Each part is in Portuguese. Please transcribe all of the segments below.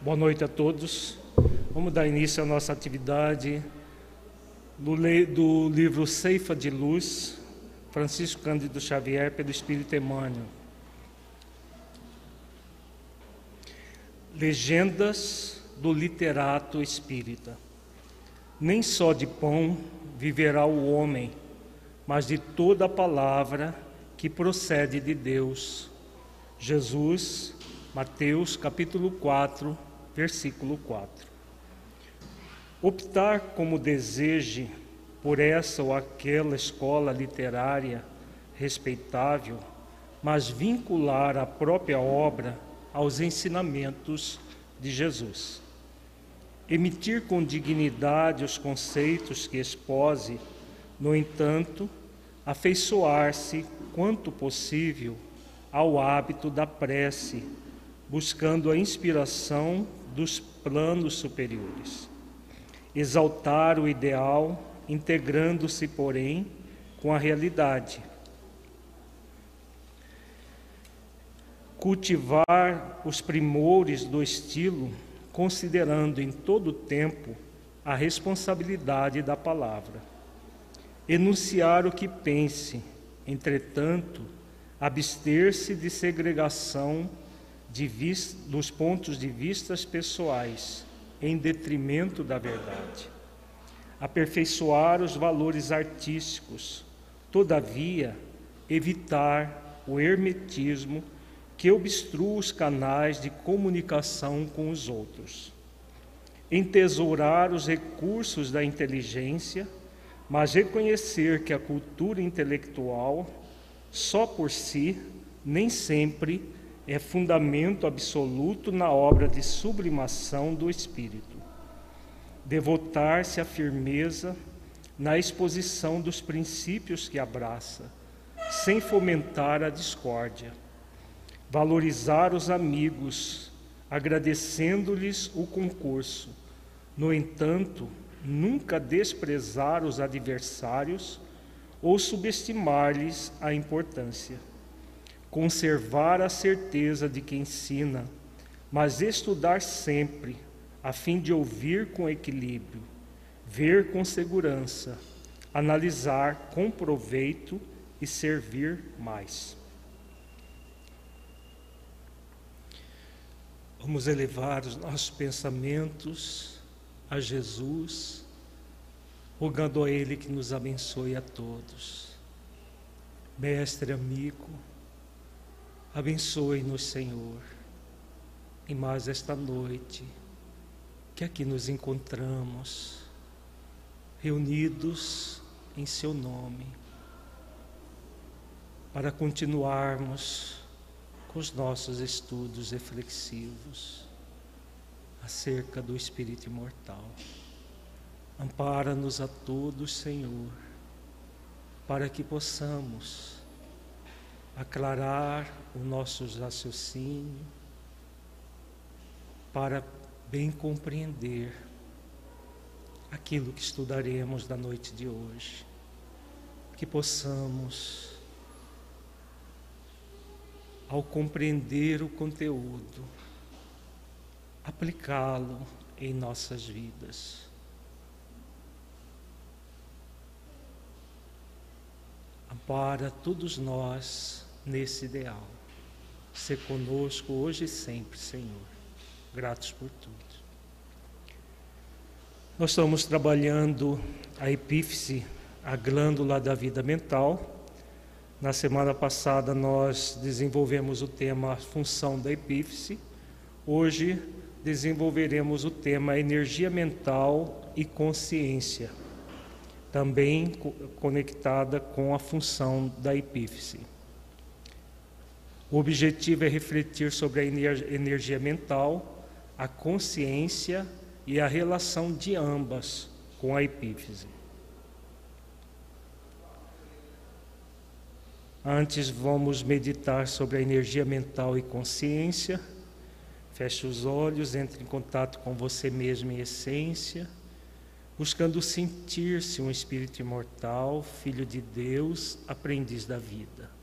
Boa noite a todos. Vamos dar início à nossa atividade do, do livro Ceifa de Luz, Francisco Cândido Xavier, pelo Espírito Emmanuel. Legendas do literato espírita. Nem só de pão viverá o homem, mas de toda a palavra que procede de Deus. Jesus, Mateus capítulo 4, versículo 4. Optar como deseje por essa ou aquela escola literária respeitável, mas vincular a própria obra aos ensinamentos de Jesus. Emitir com dignidade os conceitos que expose, no entanto, afeiçoar-se quanto possível ao hábito da prece, buscando a inspiração dos planos superiores. Exaltar o ideal, integrando-se, porém, com a realidade. Cultivar os primores do estilo, considerando em todo o tempo a responsabilidade da palavra. Enunciar o que pense, entretanto, abster-se de segregação dos pontos de vistas pessoais em detrimento da verdade. Aperfeiçoar os valores artísticos, todavia, evitar o hermetismo que obstrua os canais de comunicação com os outros. Entesourar os recursos da inteligência, mas reconhecer que a cultura intelectual, só por si, nem sempre é fundamento absoluto na obra de sublimação do espírito. Devotar-se à firmeza na exposição dos princípios que abraça, sem fomentar a discórdia. Valorizar os amigos, agradecendo-lhes o concurso. No entanto, nunca desprezar os adversários ou subestimar-lhes a importância conservar a certeza de que ensina, mas estudar sempre, a fim de ouvir com equilíbrio, ver com segurança, analisar com proveito e servir mais. Vamos elevar os nossos pensamentos a Jesus, rogando a Ele que nos abençoe a todos. Mestre amigo, Abençoe-nos, Senhor, e mais esta noite que aqui nos encontramos, reunidos em Seu nome, para continuarmos com os nossos estudos reflexivos acerca do Espírito Imortal. Ampara-nos a todos, Senhor, para que possamos aclarar o nosso raciocínio, para bem compreender aquilo que estudaremos da noite de hoje. Que possamos, ao compreender o conteúdo, aplicá-lo em nossas vidas. Ampara todos nós nesse ideal. Ser conosco hoje e sempre, Senhor. Gratos por tudo. Nós estamos trabalhando a epífise, a glândula da vida mental. Na semana passada nós desenvolvemos o tema função da epífise. Hoje desenvolveremos o tema energia mental e consciência, também conectada com a função da epífise. O objetivo é refletir sobre a energia mental, a consciência e a relação de ambas com a epífise. Antes vamos meditar sobre a energia mental e consciência. Feche os olhos, entre em contato com você mesmo em essência, buscando sentir-se um espírito imortal, filho de Deus, aprendiz da vida.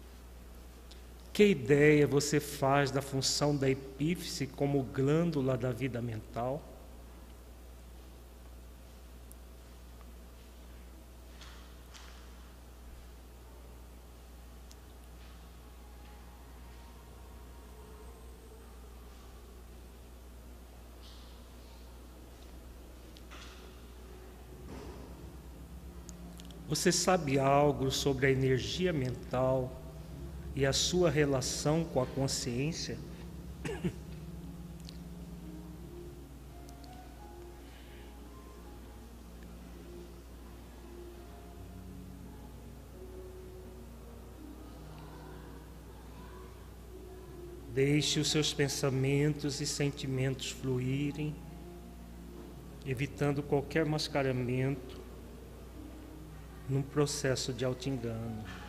Que ideia você faz da função da epífise como glândula da vida mental? Você sabe algo sobre a energia mental e a sua relação com a consciência? Deixe os seus pensamentos e sentimentos fluírem, evitando qualquer mascaramento num processo de auto-engano.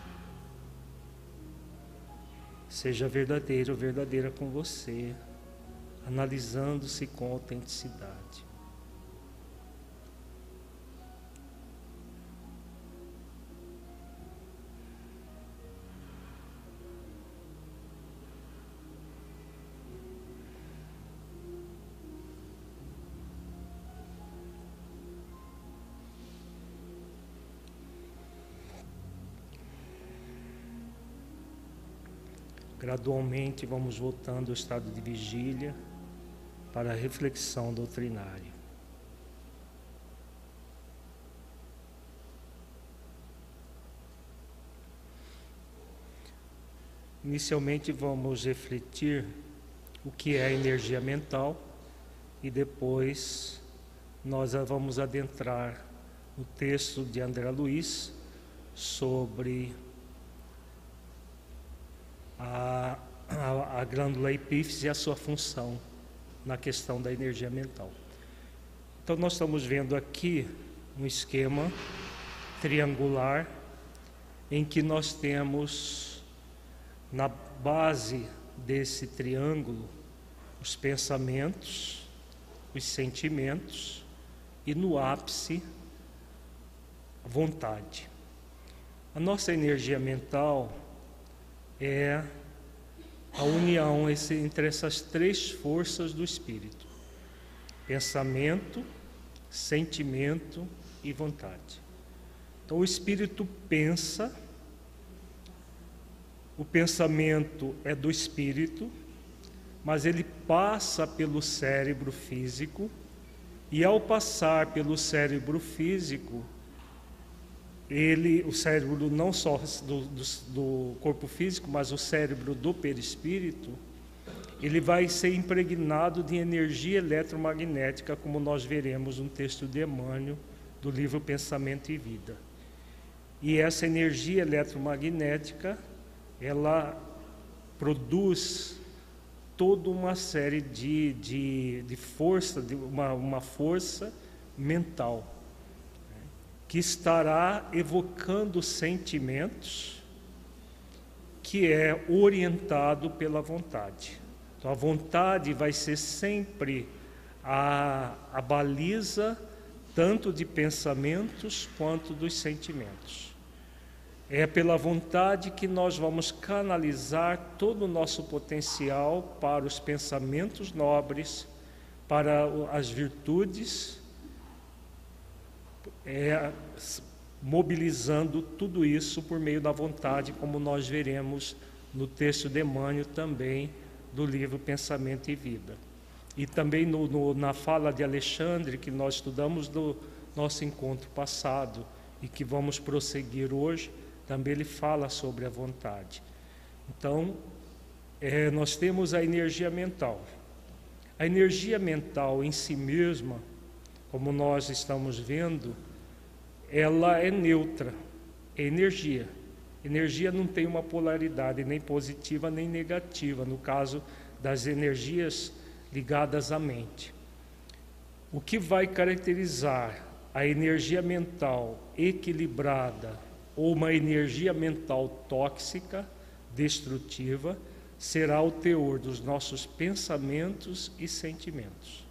Seja verdadeiro ou verdadeira com você, analisando-se com autenticidade. Gradualmente vamos voltando ao estado de vigília para a reflexão doutrinária. Inicialmente vamos refletir o que é energia mental e depois nós vamos adentrar no texto de André Luiz sobre a, a, a glândula epífise e a sua função na questão da energia mental. Então, nós estamos vendo aqui um esquema triangular em que nós temos na base desse triângulo os pensamentos, os sentimentos e no ápice a vontade. A nossa energia mental é a união entre essas três forças do espírito: pensamento, sentimento e vontade. Então, o espírito pensa, o pensamento é do espírito, mas ele passa pelo cérebro físico, e ao passar pelo cérebro físico, ele, o cérebro não só do, do, do, corpo físico, mas o cérebro do perispírito, ele vai ser impregnado de energia eletromagnética, como nós veremos no texto de Emmanuel, do livro Pensamento e Vida. E essa energia eletromagnética, ela produz toda uma série de, de, de força, de uma, uma força mental que estará evocando sentimentos que é orientado pela vontade. Então, a vontade vai ser sempre a, a baliza tanto de pensamentos quanto dos sentimentos. É pela vontade que nós vamos canalizar todo o nosso potencial para os pensamentos nobres, para as virtudes é, mobilizando tudo isso por meio da vontade, como nós veremos no texto de Emmanuel também do livro Pensamento e Vida. E também no, no, na fala de Alexandre, que nós estudamos do nosso encontro passado e que vamos prosseguir hoje, também ele fala sobre a vontade. Então, é, nós temos a energia mental. A energia mental em si mesma, como nós estamos vendo, ela é neutra, é energia. Energia não tem uma polaridade nem positiva nem negativa, no caso das energias ligadas à mente. O que vai caracterizar a energia mental equilibrada ou uma energia mental tóxica, destrutiva, será o teor dos nossos pensamentos e sentimentos.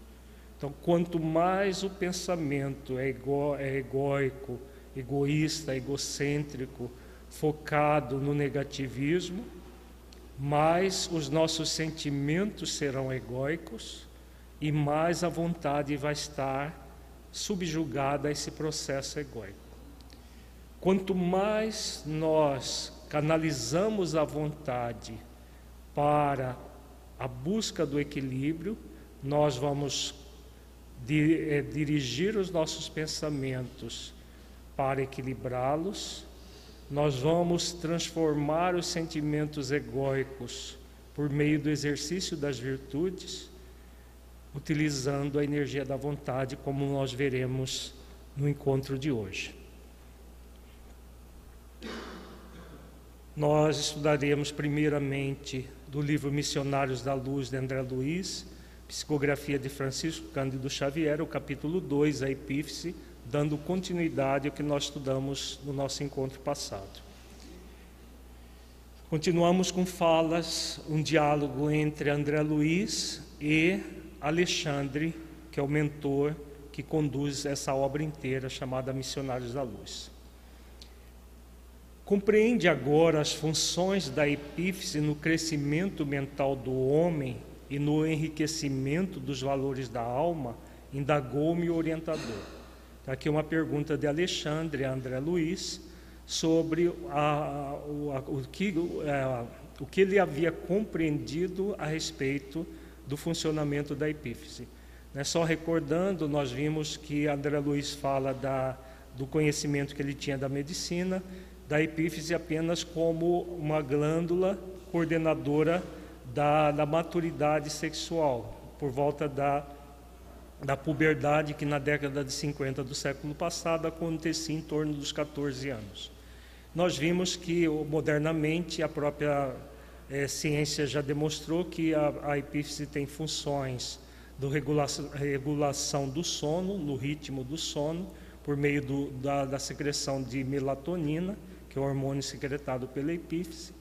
Então, quanto mais o pensamento é, ego, é egóico, egoísta, egocêntrico, focado no negativismo, mais os nossos sentimentos serão egóicos e mais a vontade vai estar subjugada a esse processo egóico. Quanto mais nós canalizamos a vontade para a busca do equilíbrio, nós vamos eh, dirigir os nossos pensamentos para equilibrá-los, nós vamos transformar os sentimentos egóicos por meio do exercício das virtudes, utilizando a energia da vontade, como nós veremos no encontro de hoje. Nós estudaremos primeiramente do livro Missionários da Luz de André Luiz, psicografia de Francisco Cândido Xavier, o capítulo 2, a Epífice, dando continuidade ao que nós estudamos no nosso encontro passado. Continuamos com falas, um diálogo entre André Luiz e Alexandre, que é o mentor que conduz essa obra inteira chamada Missionários da Luz. Compreende agora as funções da epífise no crescimento mental do homem e no enriquecimento dos valores da alma? Indagou-me o orientador. Está aqui uma pergunta de Alexandre André Luiz sobre a, a, o, que, a, é, o que ele havia compreendido a respeito do funcionamento da epífise. Né, só recordando, nós vimos que André Luiz fala da, do conhecimento que ele tinha da medicina da epífise apenas como uma glândula coordenadora da, da maturidade sexual, por volta da, da puberdade, que na década de 50 do século passado acontecia em torno dos 14 anos. Nós vimos que modernamente a própria é, ciência já demonstrou que a, a epífise tem funções de regulação, regulação do sono, no ritmo do sono, por meio do, da, da secreção de melatonina, que é o hormônio secretado pela epífise,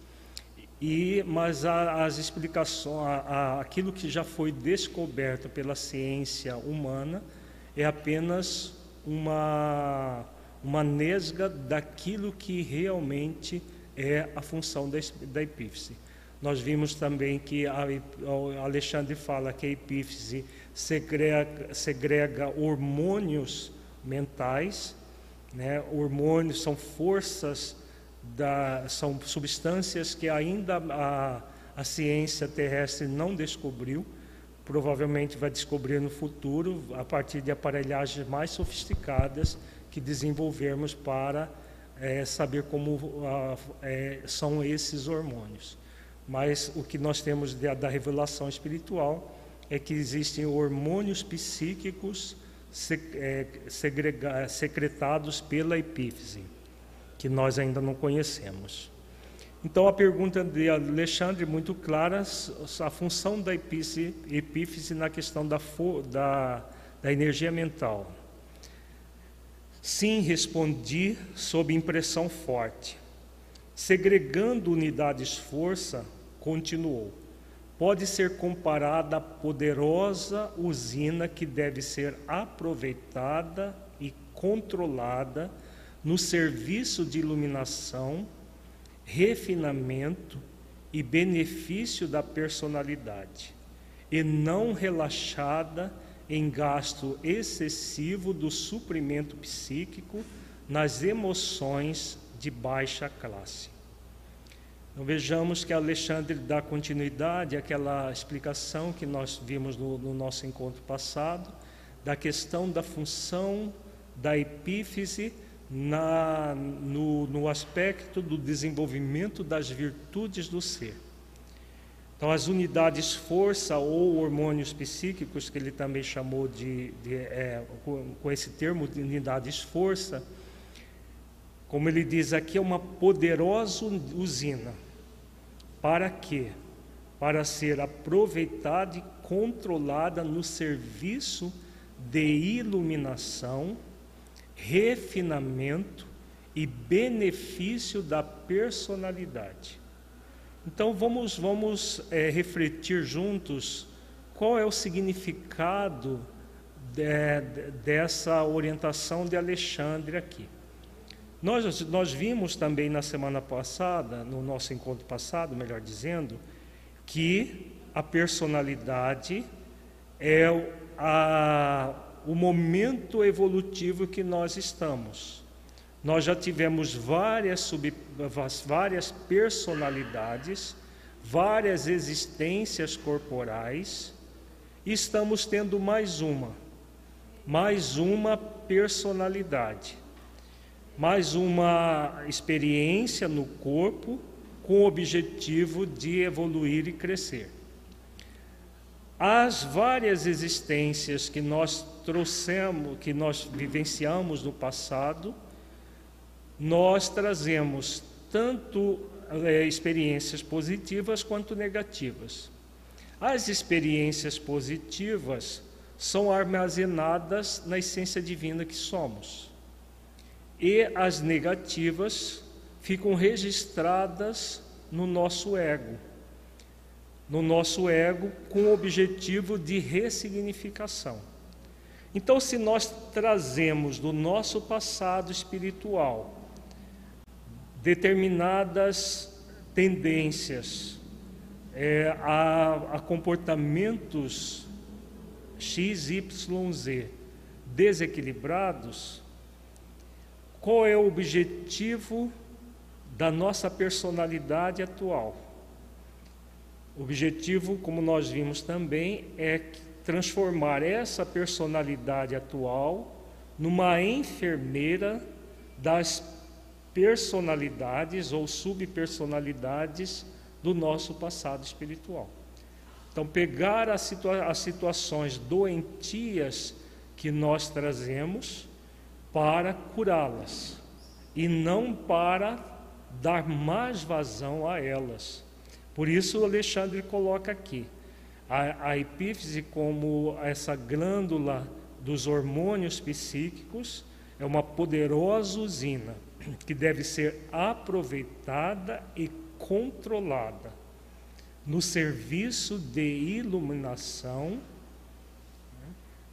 e, mas a, as explicações, a, a, aquilo que já foi descoberto pela ciência humana é apenas uma, uma nesga daquilo que realmente é a função da, da epífise. Nós vimos também que a, Alexandre fala que a epífise segrega, segrega hormônios mentais, né? hormônios são forças da, são substâncias que ainda a, a ciência terrestre não descobriu, provavelmente vai descobrir no futuro, a partir de aparelhagens mais sofisticadas que desenvolvermos para é, saber como é, são esses hormônios. Mas o que nós temos da, da revelação espiritual é que existem hormônios psíquicos é, segrega, secretados pela epífise que nós ainda não conhecemos. Então, a pergunta de Alexandre, muito clara, a função da epífise, epífise na questão da, da, da energia mental. Sim, respondi sob impressão forte. Segregando unidades força, continuou. Pode ser comparada à poderosa usina que deve ser aproveitada e controlada no serviço de iluminação, refinamento e benefício da personalidade, e não relaxada em gasto excessivo do suprimento psíquico nas emoções de baixa classe. Então, vejamos que Alexandre dá continuidade àquela explicação que nós vimos no, no nosso encontro passado, da questão da função da epífise na, no, no aspecto do desenvolvimento das virtudes do ser. Então, as unidades força ou hormônios psíquicos, que ele também chamou de, de é, com, esse termo de unidades força, como ele diz aqui, é uma poderosa usina. Para quê? Para ser aproveitada e controlada no serviço de iluminação refinamento e benefício da personalidade. Então vamos, vamos é, refletir juntos qual é o significado de, dessa orientação de Alexandre aqui. Nós, nós vimos também na semana passada, no nosso encontro passado, melhor dizendo, que a personalidade é a, o momento evolutivo que nós estamos. Nós já tivemos várias, sub, várias personalidades, várias existências corporais, e estamos tendo mais uma, mais uma personalidade mais uma experiência no corpo com o objetivo de evoluir e crescer. As várias existências que nós trouxemos, que nós vivenciamos no passado, nós trazemos tanto é, experiências positivas quanto negativas. As experiências positivas são armazenadas na essência divina que somos e as negativas ficam registradas no nosso ego. No nosso ego, com o objetivo de ressignificação. Então, se nós trazemos do nosso passado espiritual determinadas tendências é, a, a comportamentos XYZ desequilibrados, qual é o objetivo da nossa personalidade atual? O objetivo, como nós vimos também, é transformar essa personalidade atual numa enfermeira das personalidades ou subpersonalidades do nosso passado espiritual. Então, pegar as, situa as situações doentias que nós trazemos para curá-las e não para dar mais vazão a elas. Por isso, Alexandre coloca aqui a, a epífise como essa glândula dos hormônios psíquicos é uma poderosa usina que deve ser aproveitada e controlada no serviço de iluminação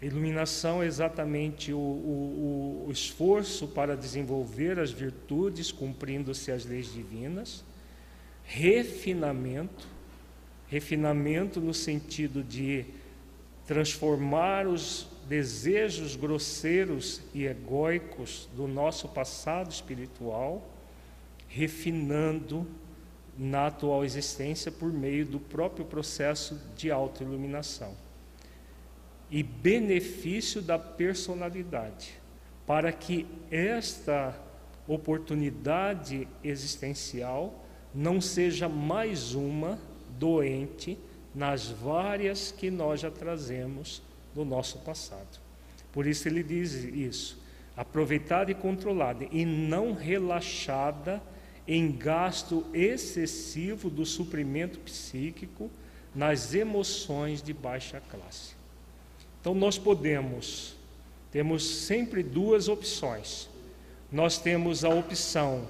Iluminação é exatamente o, o, o esforço para desenvolver as virtudes, cumprindo-se as leis divinas. Refinamento, refinamento no sentido de transformar os desejos grosseiros e egóicos do nosso passado espiritual, refinando na atual existência por meio do próprio processo de autoiluminação. E benefício da personalidade, para que esta oportunidade existencial não seja mais uma doente nas várias que nós já trazemos do nosso passado. Por isso ele diz isso: aproveitada e controlada, e não relaxada em gasto excessivo do suprimento psíquico nas emoções de baixa classe. Então nós podemos, temos sempre duas opções. Nós temos a opção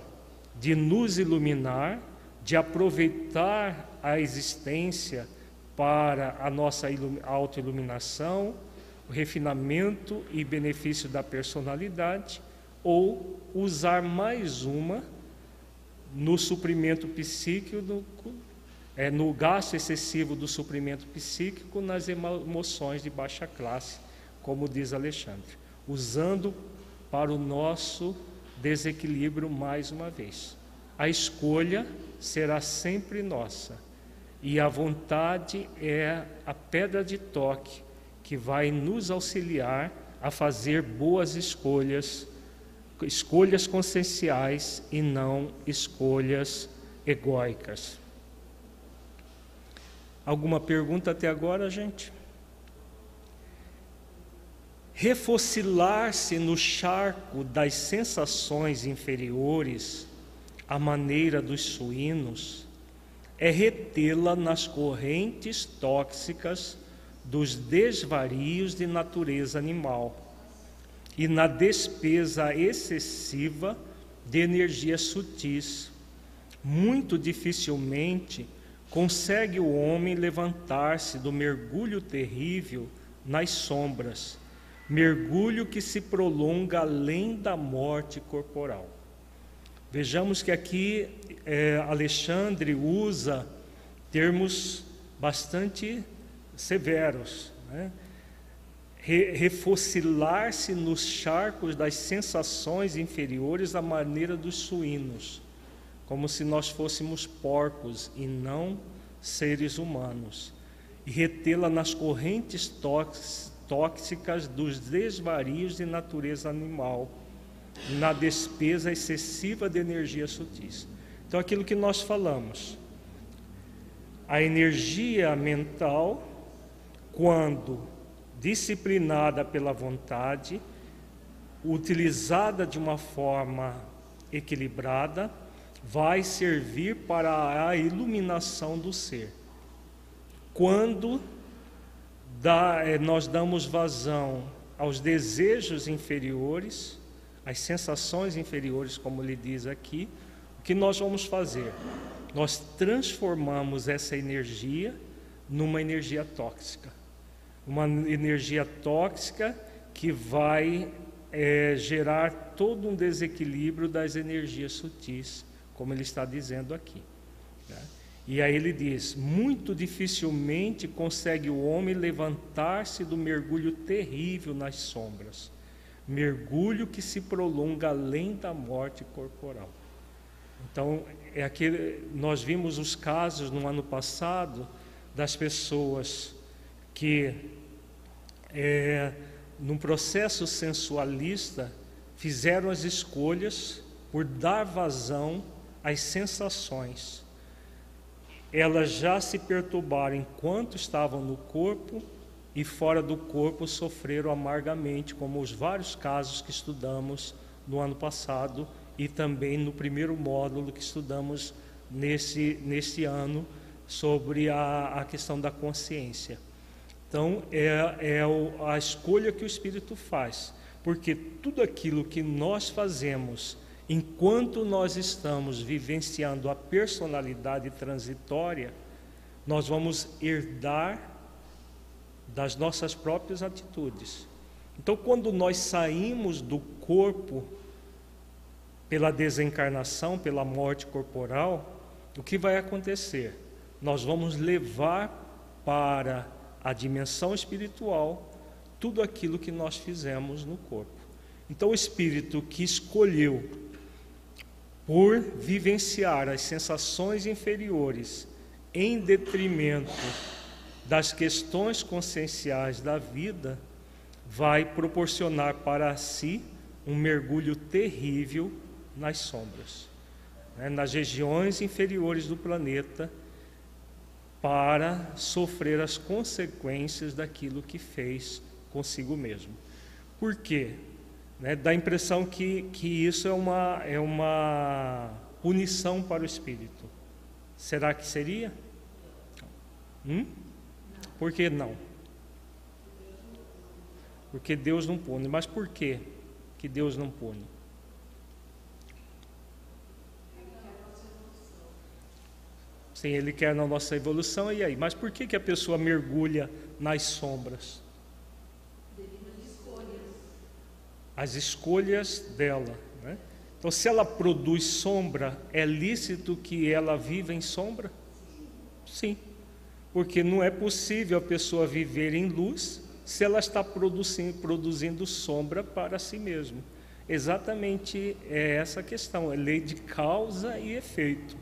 de nos iluminar, de aproveitar a existência para a nossa autoiluminação, o refinamento e benefício da personalidade, ou usar mais uma no suprimento psíquico é, no gasto excessivo do suprimento psíquico nas emoções de baixa classe, como diz Alexandre, usando para o nosso desequilíbrio mais uma vez. A escolha será sempre nossa e a vontade é a pedra de toque que vai nos auxiliar a fazer boas escolhas, escolhas conscienciais e não escolhas egóicas. Alguma pergunta até agora, gente? Refocilar-se no charco das sensações inferiores, à maneira dos suínos, é retê-la nas correntes tóxicas dos desvarios de natureza animal e na despesa excessiva de energias sutis. Muito dificilmente consegue o homem levantar-se do mergulho terrível nas sombras, mergulho que se prolonga além da morte corporal. Vejamos que aqui é, Alexandre usa termos bastante severos. Né? refocilar-se nos charcos das sensações inferiores à maneira dos suínos, como se nós fôssemos porcos e não seres humanos, e retê-la nas correntes tóxicas dos desvarios de natureza animal, na despesa excessiva de energia sutis. Então, aquilo que nós falamos, a energia mental, quando disciplinada pela vontade, utilizada de uma forma equilibrada, vai servir para a iluminação do ser. Quando dá, eh, nós damos vazão aos desejos inferiores, às sensações inferiores, como ele diz aqui, o que nós vamos fazer? Nós transformamos essa energia numa energia tóxica uma energia tóxica que vai é, gerar todo um desequilíbrio das energias sutis, como ele está dizendo aqui. Né? E aí ele diz: muito dificilmente consegue o homem levantar-se do mergulho terrível nas sombras, mergulho que se prolonga além da morte corporal. Então, é aquele, nós vimos os casos no ano passado das pessoas que, é, num processo sensualista, fizeram as escolhas por dar vazão às sensações. Elas já se perturbaram enquanto estavam no corpo e fora do corpo sofreram amargamente, como os vários casos que estudamos no ano passado e também no primeiro módulo que estudamos nesse, nesse ano sobre a, a questão da consciência. Então, é, é a escolha que o Espírito faz, porque tudo aquilo que nós fazemos enquanto nós estamos vivenciando a personalidade transitória, nós vamos herdar das nossas próprias atitudes. Então, quando nós saímos do corpo pela desencarnação, pela morte corporal, o que vai acontecer? Nós vamos levar para a dimensão espiritual, tudo aquilo que nós fizemos no corpo. Então, o espírito que escolheu por vivenciar as sensações inferiores em detrimento das questões conscienciais da vida, vai proporcionar para si um mergulho terrível nas sombras, né, nas regiões inferiores do planeta para sofrer as consequências daquilo que fez consigo mesmo. Por quê? Né, dá a impressão que, que isso é uma, é uma punição para o espírito. Será que seria? Hum? Por que não? Porque Deus não pune. Mas por que que Deus não pune? Sim, Ele quer na nossa evolução, e aí? Mas por que, que a pessoa mergulha nas sombras? As escolhas dela. Né? Então, se ela produz sombra, é lícito que ela viva em sombra? Sim, porque não é possível a pessoa viver em luz se ela está produzindo, produzindo sombra para si mesma. Exatamente é essa questão, é lei de causa e efeito.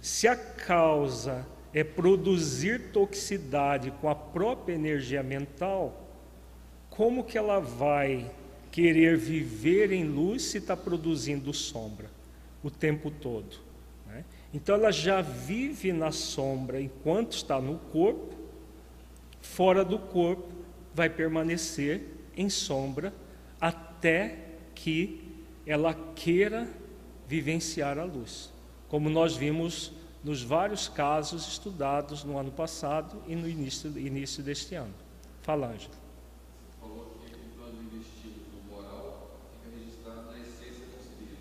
Se a causa é produzir toxicidade com a própria energia mental, como que ela vai querer viver em luz se está produzindo sombra o tempo todo? Então ela já vive na sombra enquanto está no corpo, fora do corpo vai permanecer em sombra até que ela queira vivenciar a luz como nós vimos nos vários casos estudados no ano passado e no início, início deste ano. Fala, Ângelo. Falou que o plano investido no moral fica registrado na essência do espírito.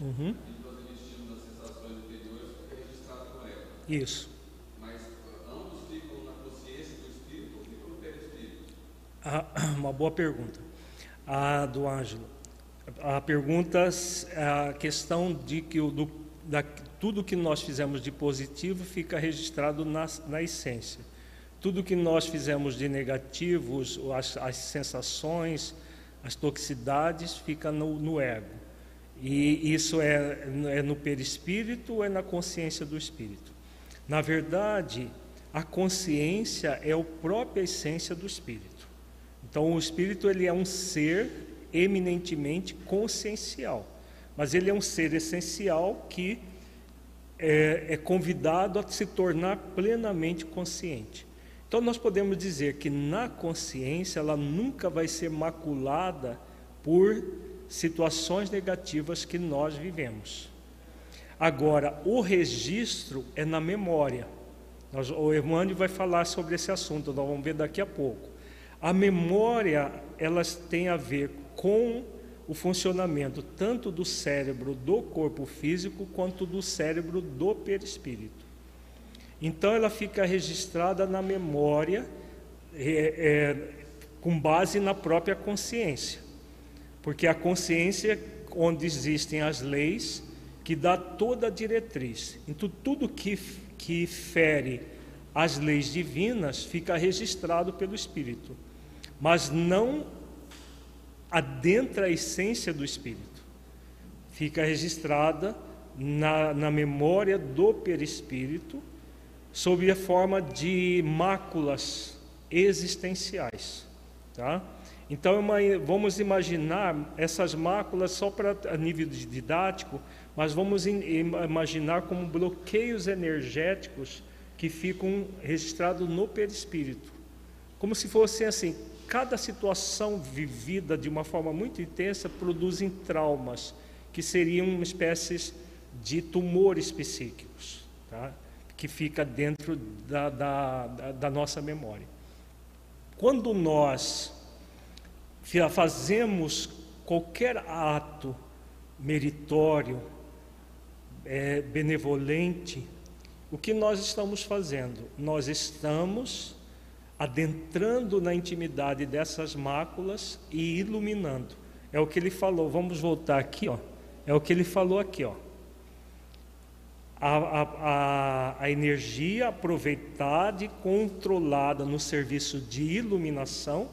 Uhum. E o plano investido nas sensações anteriores fica registrado no ego. Isso. Mas ambos ficam na consciência do espírito ou ficam no perispírito? Ah, uma boa pergunta. A do Ângelo. A pergunta, a questão de que o, do, da, tudo que nós fizemos de positivo fica registrado na, na essência. Tudo que nós fizemos de negativos, as, as sensações, as toxicidades, fica no, no ego. E isso é, é no perispírito ou é na consciência do espírito? Na verdade, a consciência é a própria essência do espírito. Então, o espírito ele é um ser eminentemente consciencial, mas ele é um ser essencial que é, é convidado a se tornar plenamente consciente. Então, nós podemos dizer que na consciência ela nunca vai ser maculada por situações negativas que nós vivemos. Agora, o registro é na memória. Nós, o Emmanuel vai falar sobre esse assunto, nós vamos ver daqui a pouco. A memória, elas têm a ver com o funcionamento tanto do cérebro do corpo físico quanto do cérebro do perispírito. Então ela fica registrada na memória é, é, com base na própria consciência, porque a consciência onde existem as leis que dá toda a diretriz. Então tudo que que fere as leis divinas fica registrado pelo Espírito, mas não adentra a essência do Espírito. Fica registrada na, na memória do perispírito sob a forma de máculas existenciais. Tá? Então, vamos imaginar essas máculas só para a nível didático, mas vamos imaginar como bloqueios energéticos que ficam registrados no perispírito. Como se fosse assim, cada situação vivida de uma forma muito intensa produzem traumas, que seriam uma espécie de tumores psíquicos, tá? que fica dentro da, da, da nossa memória. Quando nós fazemos qualquer ato meritório, é, benevolente, o que nós estamos fazendo? Nós estamos adentrando na intimidade dessas máculas e iluminando. É o que ele falou. Vamos voltar aqui, ó. É o que ele falou aqui, ó. A, a, a, a energia aproveitada e controlada no serviço de iluminação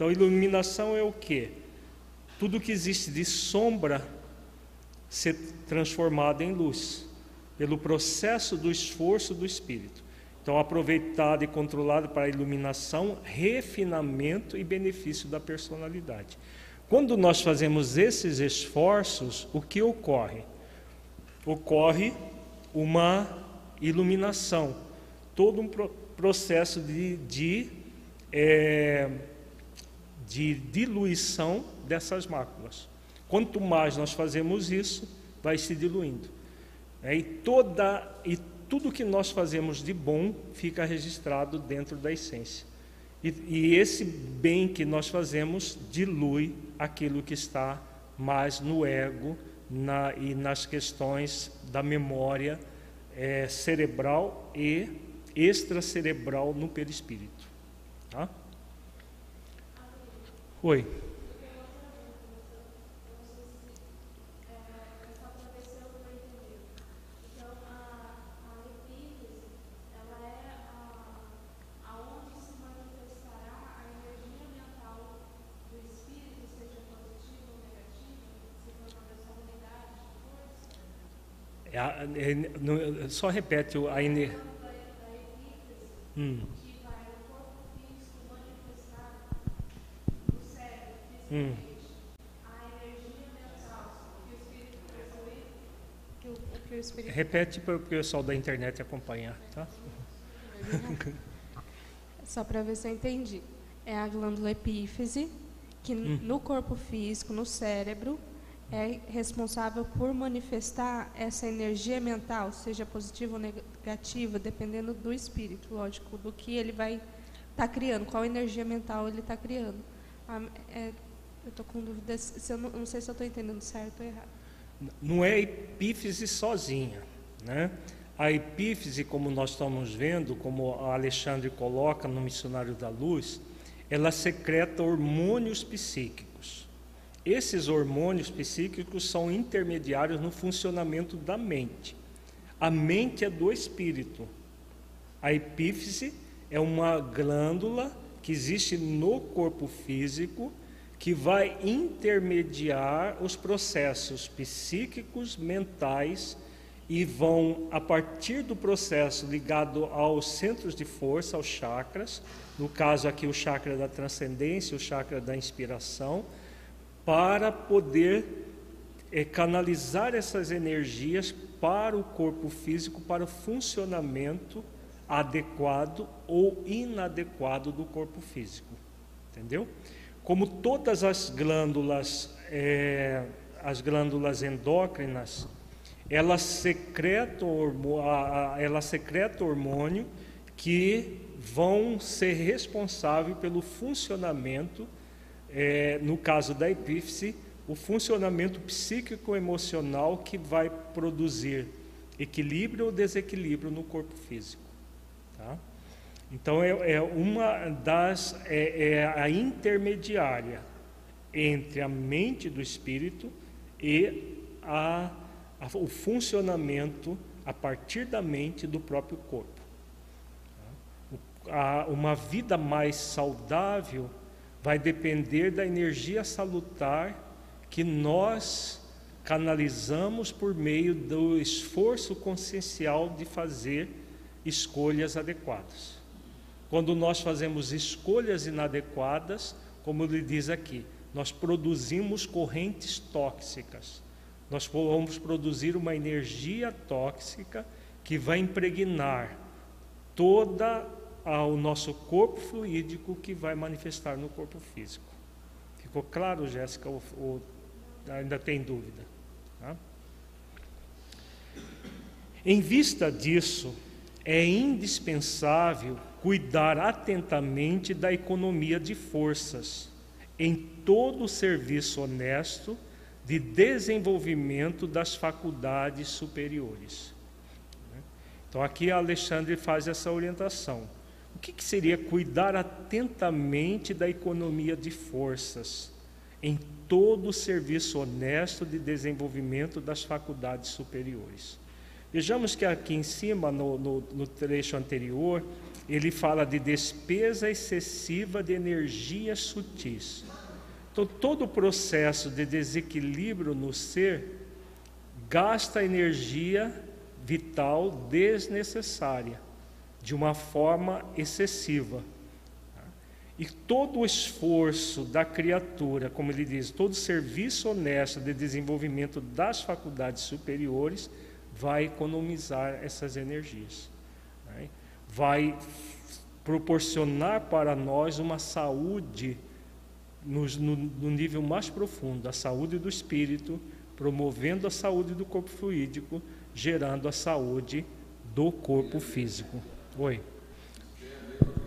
então, iluminação é o que? Tudo que existe de sombra ser transformado em luz, pelo processo do esforço do Espírito. Então, aproveitado e controlado para a iluminação, refinamento e benefício da personalidade. Quando nós fazemos esses esforços, o que ocorre? Ocorre uma iluminação, todo um processo de, de é, de diluição dessas máculas. Quanto mais nós fazemos isso, vai se diluindo. É, e, toda, e tudo que nós fazemos de bom fica registrado dentro da essência. E, e esse bem que nós fazemos dilui aquilo que está mais no ego na, e nas questões da memória é, cerebral e extracerebral no perispírito. Tá? Oi. É, é, só repete a energia. Hum. Hum. Repete para o pessoal da internet acompanhar, tá? Só para ver se eu entendi. É a glândula epífise, que hum. no corpo físico, no cérebro, é responsável por manifestar essa energia mental, seja positiva ou negativa, dependendo do espírito, lógico, do que ele vai estar tá criando, qual energia mental ele está criando. é, eu estou com dúvidas, se eu não, não sei se eu estou entendendo certo ou errado. Não é epífise sozinha, né? A epífise, como nós estamos vendo, como Alexandre coloca no Missionário da Luz, ela secreta hormônios psíquicos. Esses hormônios psíquicos são intermediários no funcionamento da mente. A mente é do espírito. A epífise é uma glândula que existe no corpo físico que vai intermediar os processos psíquicos, mentais e vão, a partir do processo ligado aos centros de força, aos chakras, no caso aqui o chakra da transcendência, o chakra da inspiração, para poder é, canalizar essas energias para o corpo físico, para o funcionamento adequado ou inadequado do corpo físico. Entendeu? Como todas as glândulas, é, as glândulas endócrinas, elas secretam, ela secreta hormônio que vão ser responsáveis pelo funcionamento, é, no caso da epífise, o funcionamento psíquico-emocional que vai produzir equilíbrio ou desequilíbrio no corpo físico. Tá? Então é, é uma das é, é, a intermediária entre a mente do espírito e a, a, o funcionamento a partir da mente do próprio corpo. Tá? A, uma vida mais saudável vai depender da energia salutar que nós canalizamos por meio do esforço consciencial de fazer escolhas adequadas. Quando nós fazemos escolhas inadequadas, como ele diz aqui, nós produzimos correntes tóxicas. Nós vamos produzir uma energia tóxica que vai impregnar toda o nosso corpo fluídico que vai manifestar no corpo físico. Ficou claro, Jéssica? Ou, ou ainda tem dúvida? Tá? Em vista disso, é indispensável cuidar atentamente da economia de forças em todo o serviço honesto de desenvolvimento das faculdades superiores. Então, aqui Alexandre faz essa orientação. O que, que seria cuidar atentamente da economia de forças em todo o serviço honesto de desenvolvimento das faculdades superiores? Vejamos que aqui em cima, no, no, no trecho anterior, ele fala de despesa excessiva de energias sutis. Então, todo o processo de desequilíbrio no ser gasta energia vital desnecessária, de uma forma excessiva. E todo o esforço da criatura, como ele diz, todo serviço honesto de desenvolvimento das faculdades superiores, vai economizar essas energias. Né? Vai proporcionar para nós uma saúde no, no, no, nível mais profundo, a saúde do espírito, promovendo a saúde do corpo fluídico, gerando a saúde do corpo físico. Oi.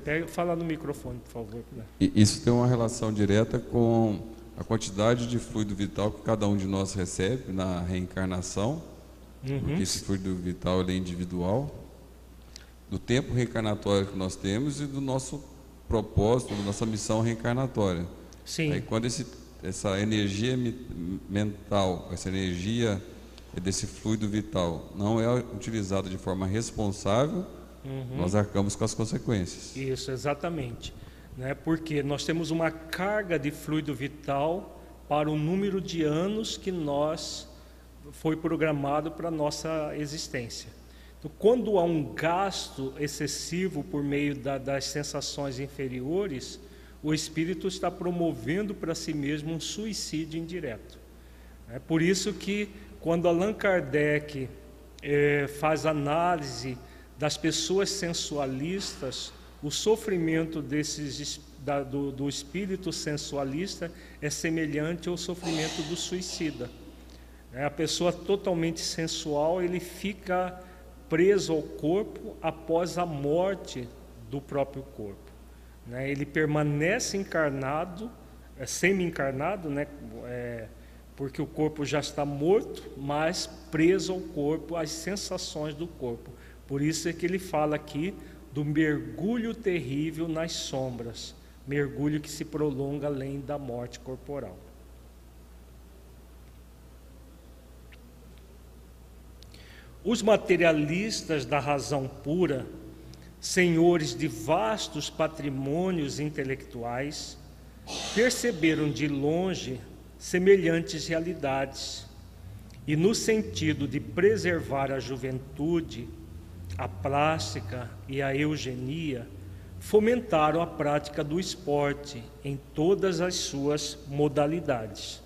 Pega, fala no microfone, por favor. Isso tem uma relação direta com a quantidade de fluido vital que cada um de nós recebe na reencarnação uhum. porque esse fluido vital é individual, do tempo reencarnatório que nós temos e do nosso propósito, da nossa missão reencarnatória. Sim. Aí quando esse, essa energia mental, essa energia desse fluido vital não é utilizada de forma responsável, uhum. nós arcamos com as consequências. Isso, exatamente. Né? Porque nós temos uma carga de fluido vital para o número de anos que nós foi programado para a nossa existência. Então, quando há um gasto excessivo por meio da, das sensações inferiores, o espírito está promovendo para si mesmo um suicídio indireto. É por isso que, quando Allan Kardec é, faz análise das pessoas sensualistas, o sofrimento desses, da, do, do espírito sensualista é semelhante ao sofrimento do suicida. É, a pessoa totalmente sensual, ele fica preso ao corpo após a morte do próprio corpo. Né? Ele permanece encarnado, é, semi-encarnado, né? É, porque o corpo já está morto, mas preso ao corpo, às sensações do corpo. Por isso é que ele fala aqui do mergulho terrível nas sombras, mergulho que se prolonga além da morte corporal. Os materialistas da razão pura, senhores de vastos patrimônios intelectuais, perceberam de longe semelhantes realidades e, no sentido de preservar a juventude, a plástica e a eugenia, fomentaram a prática do esporte em todas as suas modalidades.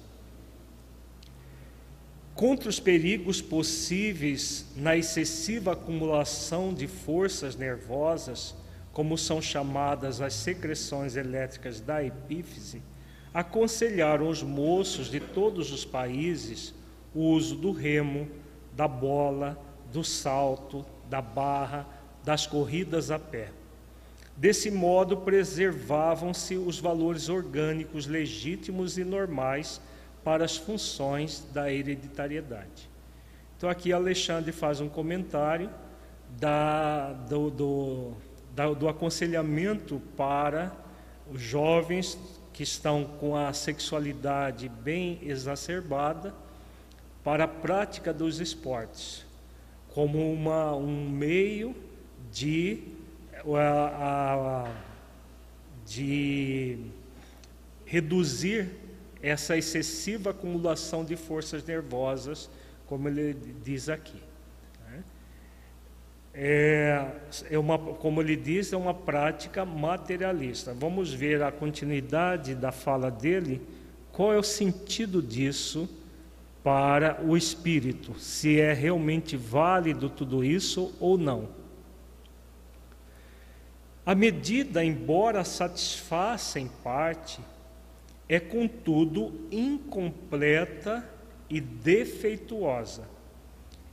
Contra os perigos possíveis na excessiva acumulação de forças nervosas, como são chamadas as secreções elétricas da epífise, aconselharam os moços de todos os países o uso do remo, da bola, do salto, da barra, das corridas a pé. Desse modo, preservavam-se os valores orgânicos legítimos e normais para as funções da hereditariedade. Então, aqui Alexandre faz um comentário da, do, do, da, do aconselhamento para os jovens que estão com a sexualidade bem exacerbada para a prática dos esportes, como uma, um meio de de reduzir essa excessiva acumulação de forças nervosas, como ele diz aqui. Né? É, é uma, como ele diz, é uma prática materialista. Vamos ver a continuidade da fala dele. Qual é o sentido disso para o espírito? Se é realmente válido tudo isso ou não? A medida, embora satisfaça em parte, é contudo incompleta e defeituosa.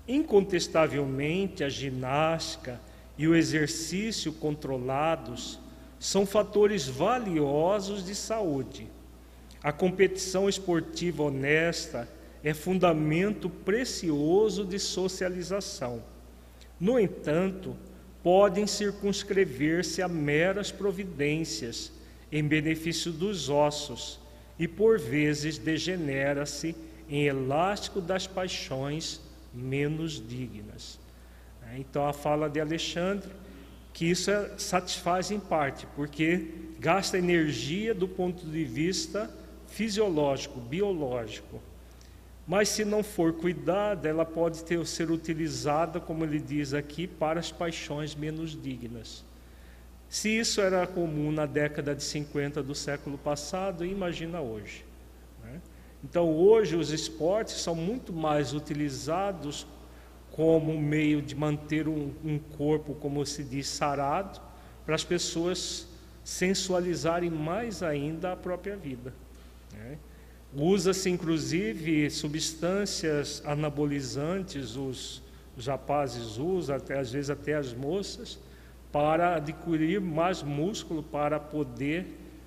Incontestavelmente, a ginástica e o exercício controlados são fatores valiosos de saúde. A competição esportiva honesta é fundamento precioso de socialização. No entanto, podem circunscrever-se a meras providências em benefício dos ossos e por vezes degenera-se em elástico das paixões menos dignas. Então a fala de Alexandre que isso é, satisfaz em parte, porque gasta energia do ponto de vista fisiológico, biológico. Mas se não for cuidada, ela pode ter, ser utilizada, como ele diz aqui, para as paixões menos dignas. Se isso era comum na década de 50 do século passado, imagina hoje. Né? Então, hoje, os esportes são muito mais utilizados como meio de manter um, um corpo, como se diz, sarado, para as pessoas sensualizarem mais ainda a própria vida. Né? Usa-se inclusive substâncias anabolizantes, os, rapazes usam, até, às vezes até as moças, para adquirir mais músculo, para poder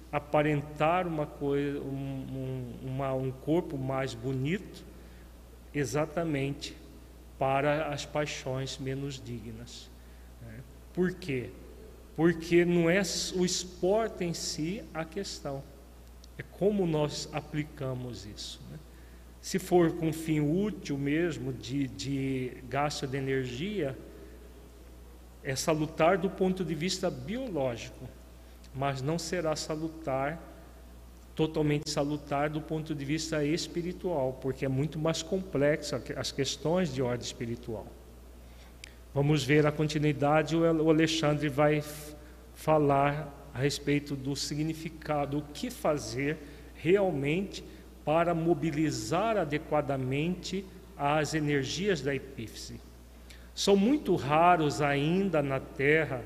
aparentar uma coisa, um, um, uma, um corpo mais bonito, exatamente para as paixões menos dignas. Né? Por quê? Porque não é o esporte em si a questão é como nós aplicamos isso. Né? Se for com fim útil mesmo, de, de gasto de energia, é salutar do ponto de vista biológico, mas não será salutar, totalmente salutar do ponto de vista espiritual, porque é muito mais complexo as questões de ordem espiritual. Vamos ver a continuidade, o Alexandre vai falar a respeito do significado, o que fazer realmente para mobilizar adequadamente as energias da epífise. São muito raros ainda na Terra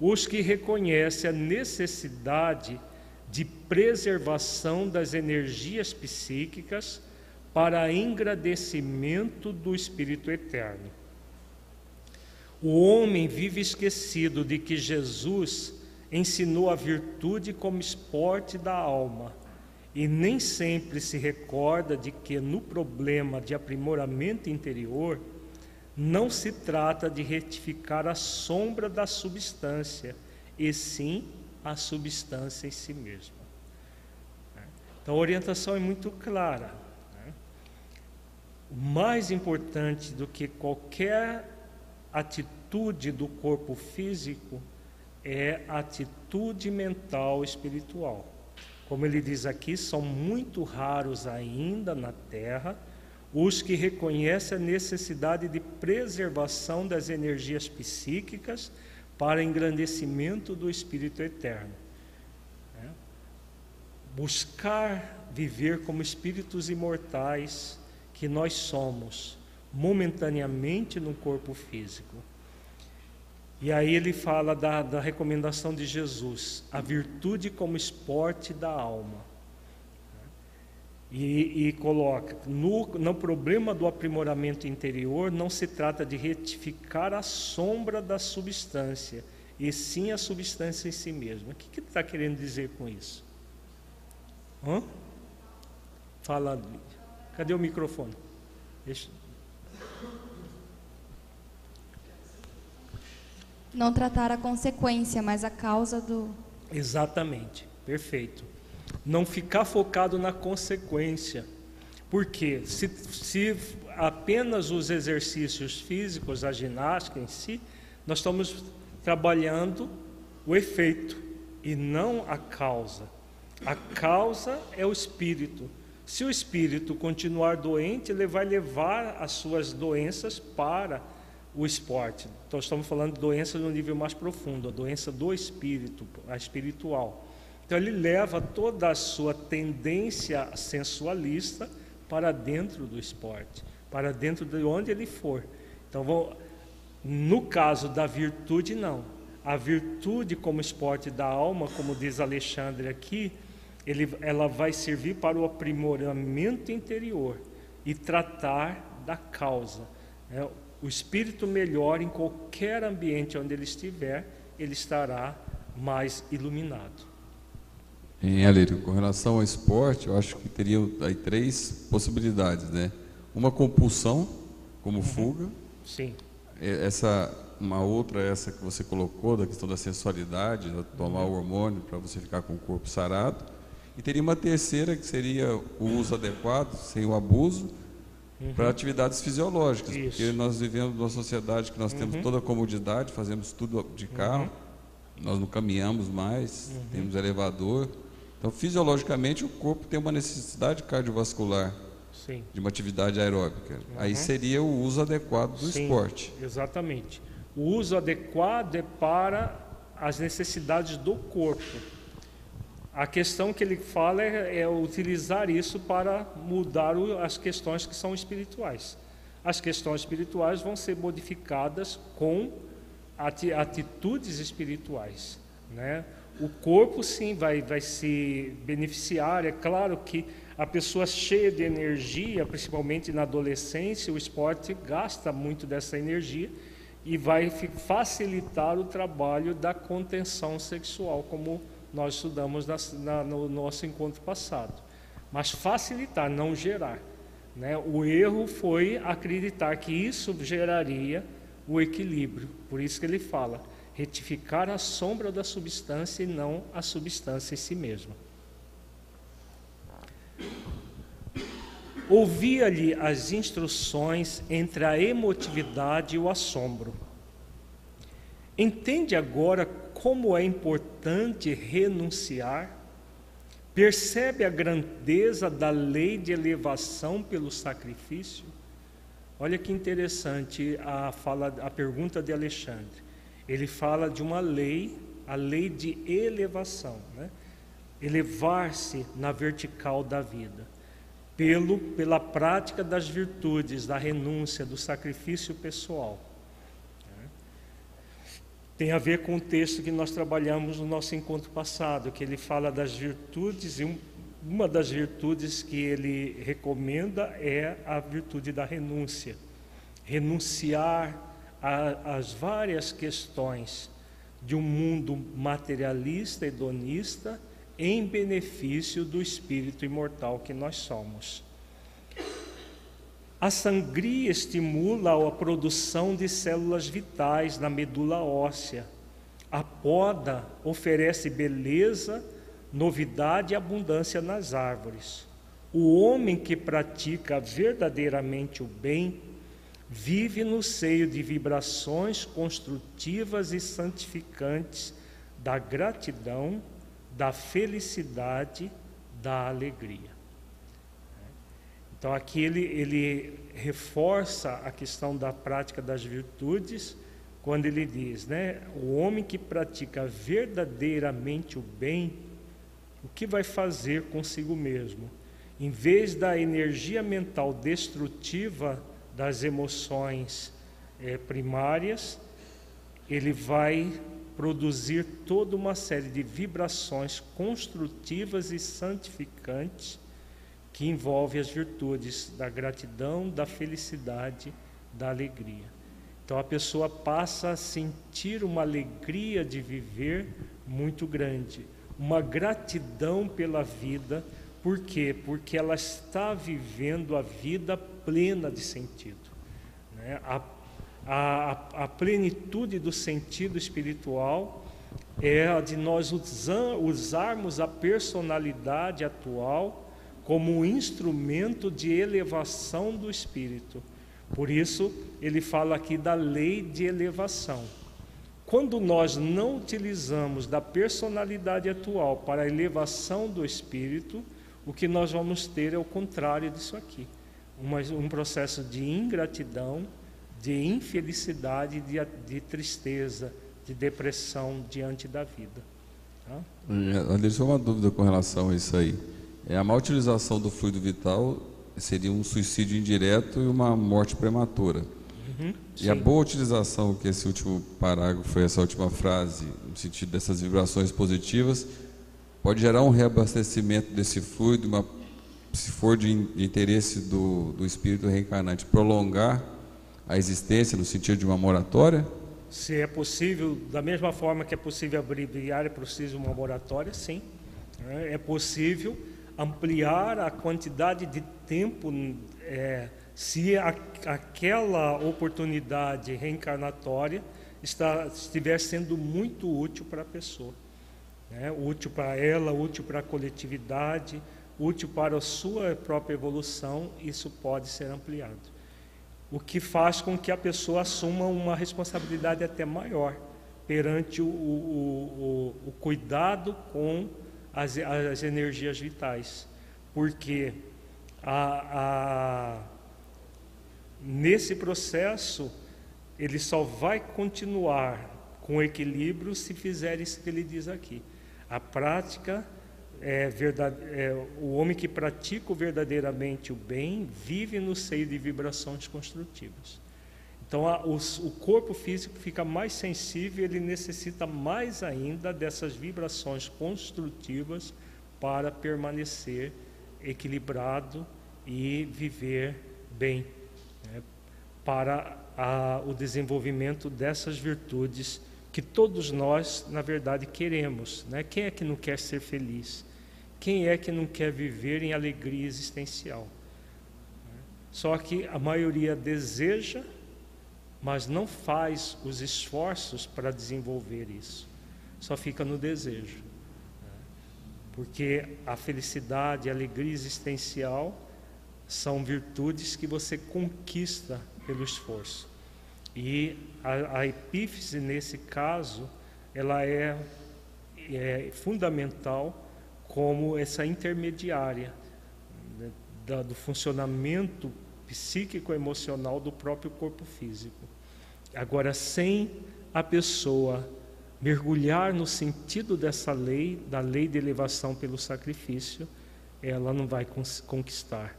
os que reconhecem a necessidade de preservação das energias psíquicas para engrandecimento do Espírito Eterno. O homem vive esquecido de que Jesus ensinou a virtude como esporte da alma e nem sempre se recorda de que no problema de aprimoramento interior não se trata de retificar a sombra da substância, e sim a substância em si mesma. Então a orientação é muito clara. Né? mais importante do que qualquer atitude do corpo físico é atitude mental espiritual. Como ele diz aqui, são muito raros ainda na Terra os que reconhecem a necessidade de preservação das energias psíquicas para engrandecimento do Espírito Eterno. É. Buscar viver como espíritos imortais que nós somos, momentaneamente no corpo físico. E aí ele fala da, da recomendação de Jesus, a virtude como esporte da alma. E, e, coloca: no, no problema do aprimoramento interior, não se trata de retificar a sombra da substância, e sim a substância em si mesma. O que, que ele está querendo dizer com isso? Hã? Fala, cadê o microfone? Deixa. Não tratar a consequência, mas a causa do. Exatamente, perfeito. Não ficar focado na consequência. Porque se, se apenas os exercícios físicos, a ginástica em si, nós estamos trabalhando o efeito e não a causa. A causa é o espírito. Se o espírito continuar doente, ele vai levar as suas doenças para o esporte. Então, estamos falando de doença no nível mais profundo, a doença do espírito, a espiritual. Então, ele leva toda a sua tendência sensualista para dentro do esporte, para dentro de onde ele for. Então, no caso da virtude, não. A virtude, como esporte da alma, como diz Alexandre aqui, ele, ela vai servir para o aprimoramento interior e tratar da causa. Né? O espírito melhor em qualquer ambiente onde ele estiver, ele estará mais iluminado. Em Alírio, com relação ao esporte, eu acho que teria aí três possibilidades, né? Uma compulsão, como uhum. fuga. Sim. Essa, uma outra, essa que você colocou, da questão da sensualidade, tomar uhum. o hormônio para você ficar com o corpo sarado. E teria uma terceira, que seria o uso adequado, sem o abuso, uhum. para atividades fisiológicas, Isso. porque nós vivemos numa sociedade que nós uhum. temos toda a comodidade, fazemos tudo de carro, uhum. nós não caminhamos mais, uhum. temos elevador. Então, fisiologicamente, o corpo tem uma necessidade cardiovascular Sim. de uma atividade aeróbica. Aí uhum. seria o uso adequado do Sim, esporte. Exatamente. O uso adequado é para as necessidades do corpo. A questão que ele fala é, é utilizar isso para mudar o, as questões que são espirituais. As questões espirituais vão ser modificadas com ati, atitudes espirituais. Né? O corpo, sim, vai, vai se beneficiar. É claro que a pessoa cheia de energia, principalmente na adolescência, o esporte gasta muito dessa energia e vai facilitar o trabalho da contenção sexual, como nós estudamos na, na, no nosso encontro passado. Mas facilitar, não gerar. Né? O erro foi acreditar que isso geraria o equilíbrio. Por isso que ele fala, retificar a sombra da substância e não a substância em si mesma. Ouvia-lhe as instruções entre a emotividade e o assombro. Entende agora como é importante renunciar, percebe a grandeza da lei de elevação pelo sacrifício? Olha que interessante a, fala, a pergunta de Alexandre. Ele fala de uma lei, a lei de elevação, né? elevar-se na vertical da vida, pelo, pela prática das virtudes, da renúncia, do sacrifício pessoal tem a ver com o texto que nós trabalhamos no nosso encontro passado, que ele fala das virtudes, e uma das virtudes que ele recomenda é a virtude da renúncia. Renunciar às várias questões de um mundo materialista, hedonista, em benefício do espírito imortal que nós somos. A sangria estimula a produção de células vitais na medula óssea. A poda oferece beleza, novidade e abundância nas árvores. O homem que pratica verdadeiramente o bem vive no seio de vibrações construtivas e santificantes da gratidão, da felicidade, da alegria. Então aqui ele, ele reforça a questão da prática das virtudes quando ele diz, né, o homem que pratica verdadeiramente o bem, o que vai fazer consigo mesmo? Em vez da energia mental destrutiva das emoções é, primárias, ele vai produzir toda uma série de vibrações construtivas e santificantes que envolve as virtudes da gratidão, da felicidade, da alegria. Então a pessoa passa a sentir uma alegria de viver muito grande, uma gratidão pela vida, por quê? Porque ela está vivendo a vida plena de sentido. Né? A, a, a, plenitude do sentido espiritual é a de nós usarmos a personalidade atual como um instrumento de elevação do espírito. Por isso, ele fala aqui da lei de elevação. Quando nós não utilizamos da personalidade atual para a elevação do espírito, o que nós vamos ter é o contrário disso aqui um processo de ingratidão, de infelicidade, de, de tristeza, de depressão diante da vida. Tá? Só uma dúvida com relação a isso aí. É, a má utilização do fluido vital seria um suicídio indireto e uma morte prematura. Uhum, e a boa utilização, que esse último parágrafo foi essa última frase, no sentido dessas vibrações positivas, pode gerar um reabastecimento desse fluido, uma se for de, interesse do, do espírito reencarnante, prolongar a existência no sentido de uma moratória? Se é possível, da mesma forma que é possível abreviar, é possível uma moratória, sim. É possível ampliar a quantidade de tempo, é, se a, aquela oportunidade reencarnatória está, estiver sendo muito útil para a pessoa. Né? Útil para ela, útil para a coletividade, útil para a sua própria evolução, isso pode ser ampliado. O que faz com que a pessoa assuma uma responsabilidade até maior perante o, o, o, o cuidado com as, as, energias vitais. Porque a, a, nesse processo ele só vai continuar com equilíbrio se fizer isso que ele diz aqui. A prática é, verdade, é, o homem que pratica verdadeiramente o bem vive no seio de vibrações construtivas. Então, a, o, o corpo físico fica mais sensível, ele necessita mais ainda dessas vibrações construtivas para permanecer equilibrado e viver bem, né, para a, o desenvolvimento dessas virtudes que todos nós, na verdade, queremos. Né? Quem é que não quer ser feliz? Quem é que não quer viver em alegria existencial? Só que a maioria deseja, mas não faz os esforços para desenvolver isso. Só fica no desejo. Porque a felicidade, a alegria existencial são virtudes que você conquista pelo esforço. E a, a epífise, nesse caso, ela é, é fundamental como essa intermediária né, da, do funcionamento psíquico-emocional do próprio corpo físico. Agora, sem a pessoa mergulhar no sentido dessa lei, da lei de elevação pelo sacrifício, ela não vai conquistar.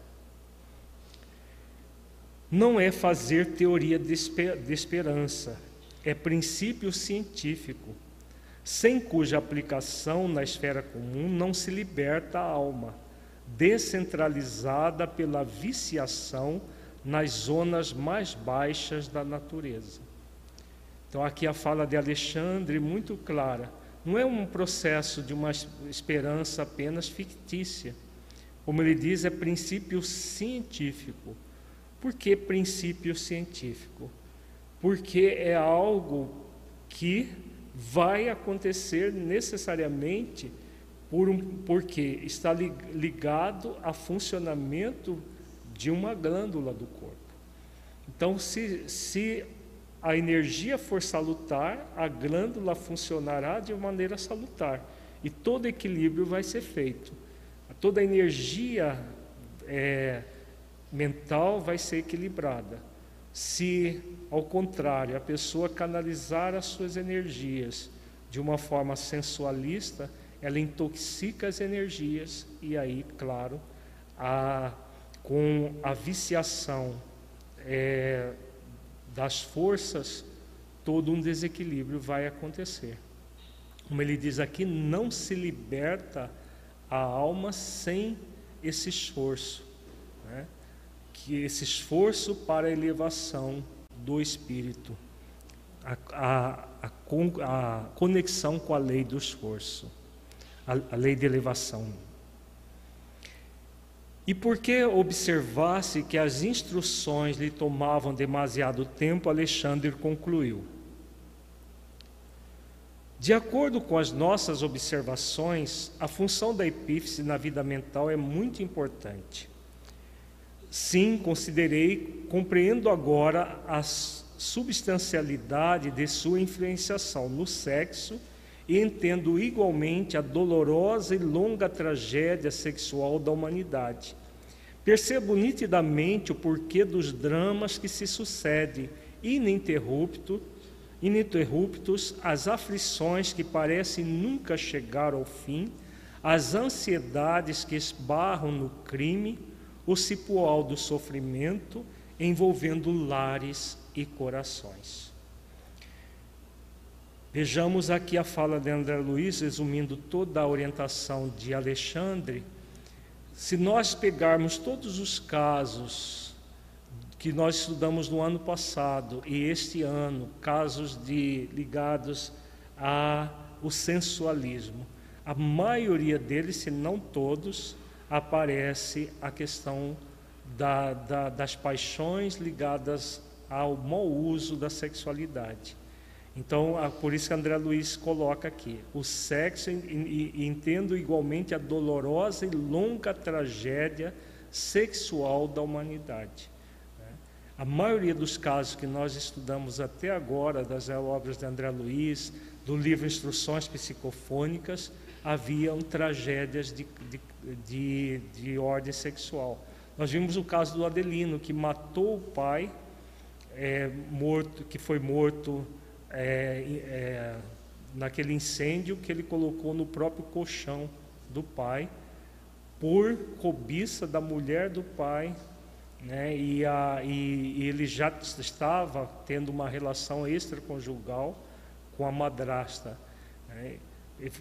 Não é fazer teoria de esperança, é princípio científico sem cuja aplicação na esfera comum não se liberta a alma, descentralizada pela viciação nas zonas mais baixas da natureza. Então, aqui a fala de Alexandre muito clara. Não é um processo de uma esperança apenas fictícia. Como ele diz, é princípio científico. Por que princípio científico? Porque é algo que vai acontecer necessariamente por um, porque está ligado a funcionamento de uma glândula do corpo. Então, se, se a energia for salutar, a glândula funcionará de maneira salutar e todo equilíbrio vai ser feito. Toda a energia é, mental vai ser equilibrada. Se, ao contrário, a pessoa canalizar as suas energias de uma forma sensualista, ela intoxica as energias e aí, claro, a, com a viciação é, das forças, todo um desequilíbrio vai acontecer. Como ele diz aqui, não se liberta a alma sem esse esforço que esse esforço para a elevação do espírito, a, a, a, a conexão com a lei do esforço, a, lei de elevação. E porque observasse que as instruções lhe tomavam demasiado tempo, Alexandre concluiu. De acordo com as nossas observações, a função da epífise na vida mental é muito importante. Sim, considerei, compreendo agora a substancialidade de sua influenciação no sexo entendo igualmente a dolorosa e longa tragédia sexual da humanidade. Percebo nitidamente o porquê dos dramas que se sucedem, ininterrupto, ininterruptos, as aflições que parecem nunca chegar ao fim, as ansiedades que esbarram no crime, o cipoal do sofrimento envolvendo lares e corações. Vejamos aqui a fala de André Luiz, resumindo toda a orientação de Alexandre. Se nós pegarmos todos os casos que nós estudamos no ano passado e este ano, casos de ligados ao sensualismo, a maioria deles, se não todos, aparece a questão da, da, das paixões ligadas ao mau uso da sexualidade. Então, por isso que André Luiz coloca aqui: o sexo, e, entendo igualmente a dolorosa e longa tragédia sexual da humanidade. Né? A maioria dos casos que nós estudamos até agora, das obras de André Luiz, do livro Instruções Psicofônicas, haviam tragédias de, de, de, de ordem sexual. Nós vimos o caso do Adelino, que matou o pai, é, morto, que foi morto é, é, naquele incêndio que ele colocou no próprio colchão do pai, por cobiça da mulher do pai, né, e, a, e, e ele já estava tendo uma relação extraconjugal com a madrasta. Né,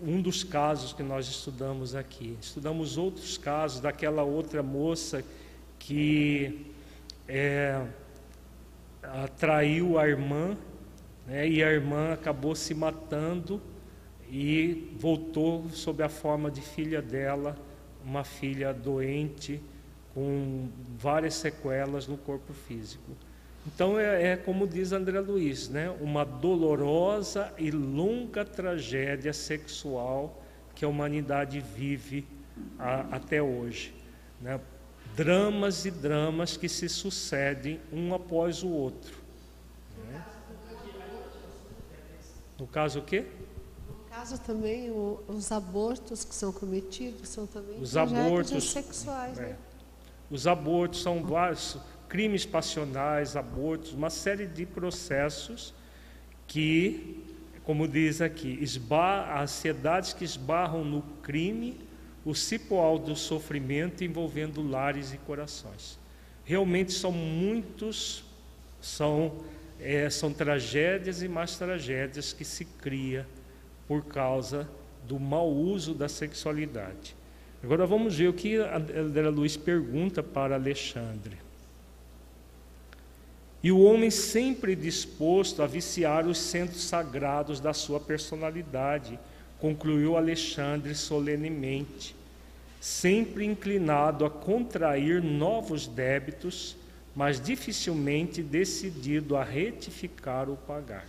um dos casos que nós estudamos aqui. Estudamos outros casos daquela outra moça que é, atraiu a irmã né, e a irmã acabou se matando e voltou sob a forma de filha dela, uma filha doente com várias sequelas no corpo físico. Então é, é, como diz André Luiz, né? uma dolorosa e longa tragédia sexual que a humanidade vive a, até hoje. Né? Dramas e dramas que se sucedem um após o outro. Né? No caso o quê? No caso também o, os abortos que são cometidos são também os abortos sexuais. É. Né? Os abortos são vários crimes passionais, abortos, uma série de processos que, como diz aqui, esbar, ansiedades que esbarram no crime, o cipoal do sofrimento envolvendo lares e corações. Realmente são muitos, são, é, são tragédias e mais tragédias que se cria por causa do mau uso da sexualidade. Agora vamos ver o que a André Luiz pergunta para Alexandre. E o homem sempre disposto a viciar os centros sagrados da sua personalidade, concluiu Alexandre solenemente, sempre inclinado a contrair novos débitos, mas dificilmente decidido a retificar ou pagar.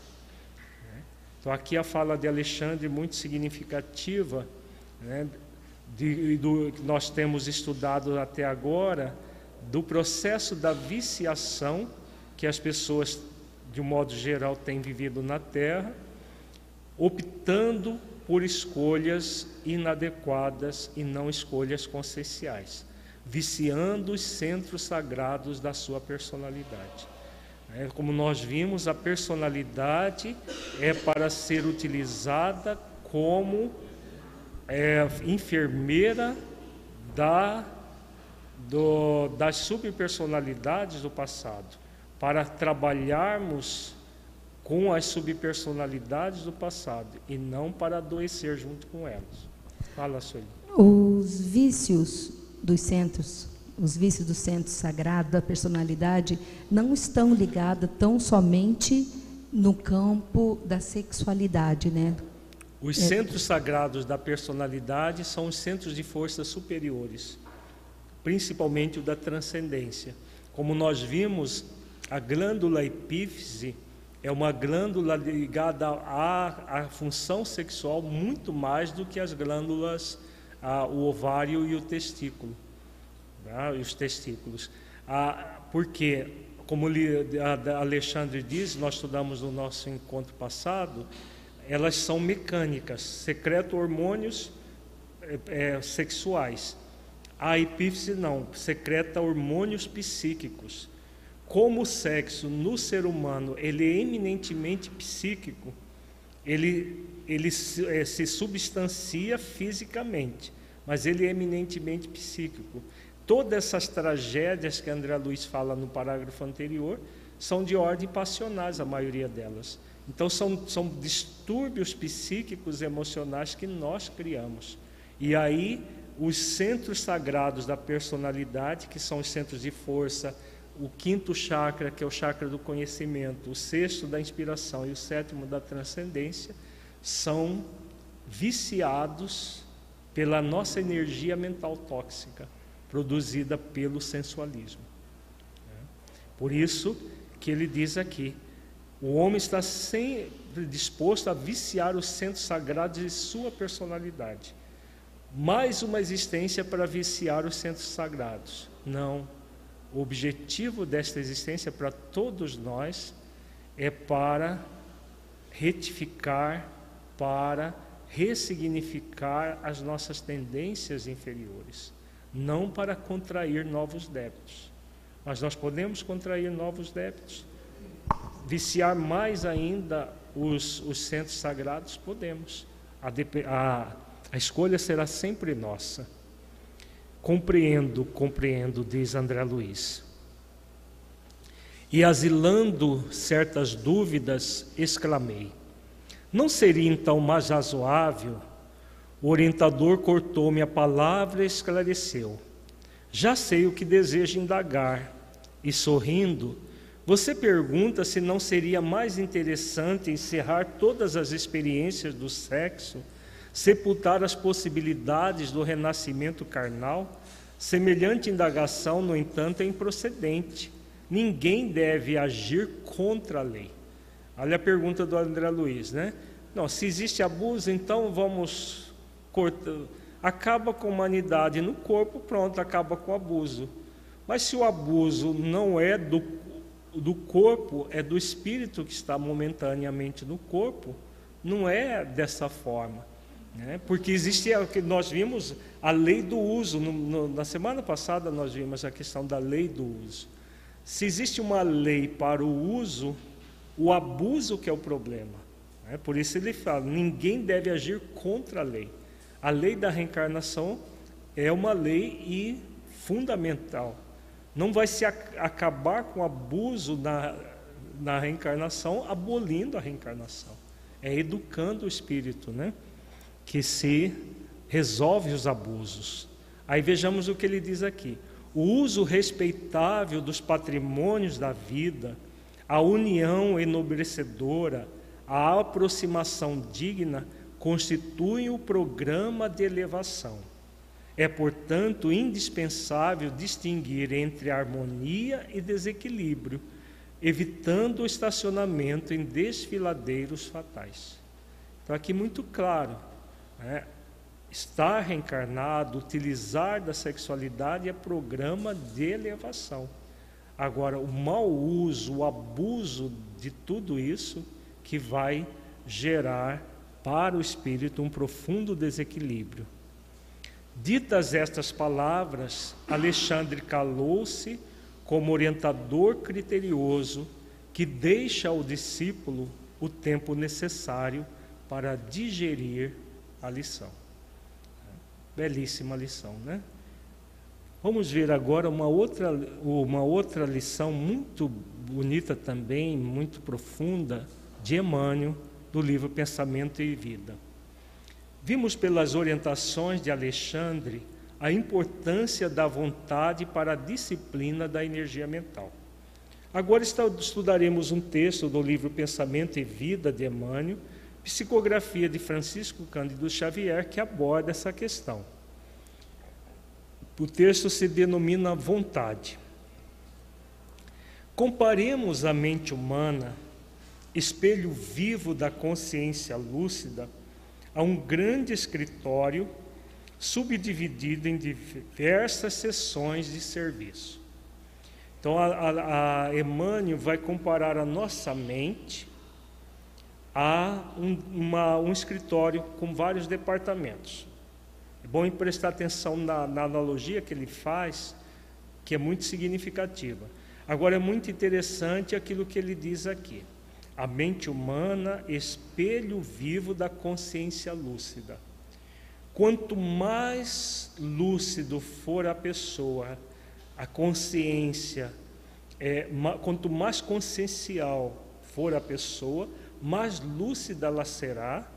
Então, aqui a fala de Alexandre muito significativa, né, de, do que nós temos estudado até agora, do processo da viciação que as pessoas, de um modo geral, têm vivido na Terra, optando por escolhas inadequadas e não escolhas conscienciais, viciando os centros sagrados da sua personalidade. É, como nós vimos, a personalidade é para ser utilizada como é, enfermeira da, do, das subpersonalidades do passado, para trabalharmos com as subpersonalidades do passado e não para adoecer junto com elas. Fala, Sueli. Os vícios dos centros os vícios do centro sagrado, da personalidade, não estão ligados tão somente no campo da sexualidade, né? Os é. centros sagrados da personalidade são os centros de forças superiores, principalmente o da transcendência. Como nós vimos, a glândula epífise é uma glândula ligada à, à função sexual muito mais do que as glândulas, a, o ovário e o testículo né, os testículos. Ah, porque, como Alexandre diz, nós estudamos no nosso encontro passado, elas são mecânicas, secretam hormônios é, é, sexuais. A epífise não, secreta hormônios psíquicos. Como o sexo no ser humano ele é eminentemente psíquico, ele, ele se, é, se substancia fisicamente, mas ele é eminentemente psíquico. Todas essas tragédias que André Luiz fala no parágrafo anterior são de ordem passionais, a maioria delas. Então, são, são distúrbios psíquicos emocionais que nós criamos. E aí, os centros sagrados da personalidade, que são os centros de força, o quinto chakra, que é o chakra do conhecimento, o sexto da inspiração e o sétimo da transcendência, são viciados pela nossa energia mental tóxica produzida pelo sensualismo. Por isso que ele diz aqui: o homem está sempre disposto a viciar os centros sagrados de sua personalidade. Mais uma existência para viciar os centros sagrados. Não. O objetivo desta existência para todos nós é para retificar, para ressignificar as nossas tendências inferiores não para contrair novos débitos. Mas nós podemos contrair novos débitos, viciar mais ainda os, os centros sagrados, podemos. A, a, a escolha será sempre nossa. Compreendo, compreendo, diz André Luiz. E asilando certas dúvidas, exclamei: Não seria então mais razoável o orientador cortou-me a palavra e esclareceu. Já sei o que deseja indagar. E sorrindo, você pergunta se não seria mais interessante encerrar todas as experiências do sexo, sepultar as possibilidades do renascimento carnal? Semelhante indagação, no entanto, é improcedente. Ninguém deve agir contra a lei. Olha a pergunta do André Luiz, né? Não, se existe abuso, então vamos corta, acaba com a humanidade no corpo, pronto, acaba com o abuso. Mas se o abuso não é do, do corpo, é do espírito que está momentaneamente no corpo, não é dessa forma. Né? Porque existe, nós vimos a lei do uso, no, no, na semana passada nós vimos a questão da lei do uso. Se existe uma lei para o uso, o abuso que é o problema. Né? Por isso ele fala: ninguém deve agir contra a lei. A lei da reencarnação é uma lei e fundamental. Não vai se acabar com o abuso na, na reencarnação abolindo a reencarnação. É educando o espírito, né? Que se resolve os abusos. Aí vejamos o que ele diz aqui. O uso respeitável dos patrimônios da vida, a união enobrecedora, a aproximação digna constituem o programa de elevação. É, portanto, indispensável distinguir entre harmonia e desequilíbrio, evitando o estacionamento em desfiladeiros fatais. Então, aqui muito claro, né? estar reencarnado, utilizar da sexualidade é programa de elevação. Agora, o mau uso, o abuso de tudo isso que vai gerar para o espírito um profundo desequilíbrio. Ditas estas palavras, Alexandre calou-se como orientador criterioso que deixa ao discípulo o tempo necessário para digerir a lição. Belíssima lição, né? Vamos ver agora uma outra, uma outra lição muito bonita também, muito profunda, de Emmanuel, do livro Pensamento e Vida. Vimos pelas orientações de Alexandre a importância da vontade para a disciplina da energia mental. Agora estudaremos um texto do livro Pensamento e Vida de Emmanuel, psicografia de Francisco Cândido Xavier, que aborda essa questão. O texto se denomina vontade. Comparemos a mente humana, espelho vivo da consciência lúcida, a um grande escritório subdividido em diversas sessões de serviço. Então, a, a, a Emmanuel vai comparar a nossa mente a um, uma, um escritório com vários departamentos. É bom prestar atenção na, na analogia que ele faz, que é muito significativa. Agora, é muito interessante aquilo que ele diz aqui. A mente humana, espelho vivo da consciência lúcida. Quanto mais lúcido for a pessoa, a consciência, é, ma, quanto mais consciencial for a pessoa, mais lúcida ela será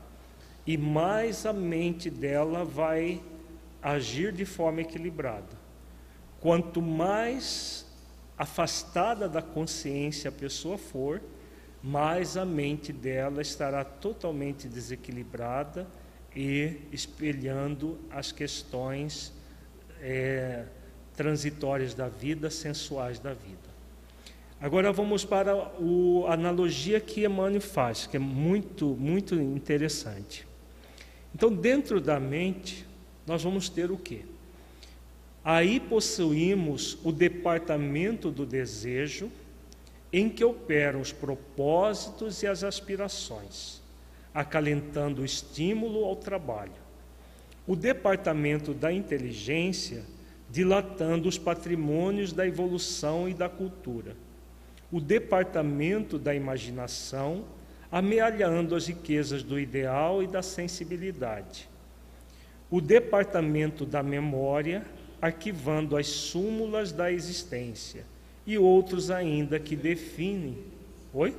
e mais a mente dela vai agir de forma equilibrada. Quanto mais afastada da consciência a pessoa for, mais a mente dela estará totalmente desequilibrada e espelhando as questões é, transitórias da vida, sensuais da vida. Agora vamos para a analogia que Emmanuel faz, que é muito, muito interessante. Então, dentro da mente, nós vamos ter o quê? Aí possuímos o departamento do desejo, em que operam os propósitos e as aspirações, acalentando o estímulo ao trabalho. O departamento da inteligência, dilatando os patrimônios da evolução e da cultura. O departamento da imaginação, amealhando as riquezas do ideal e da sensibilidade. O departamento da memória, arquivando as súmulas da existência. E outros ainda que definem. Oi?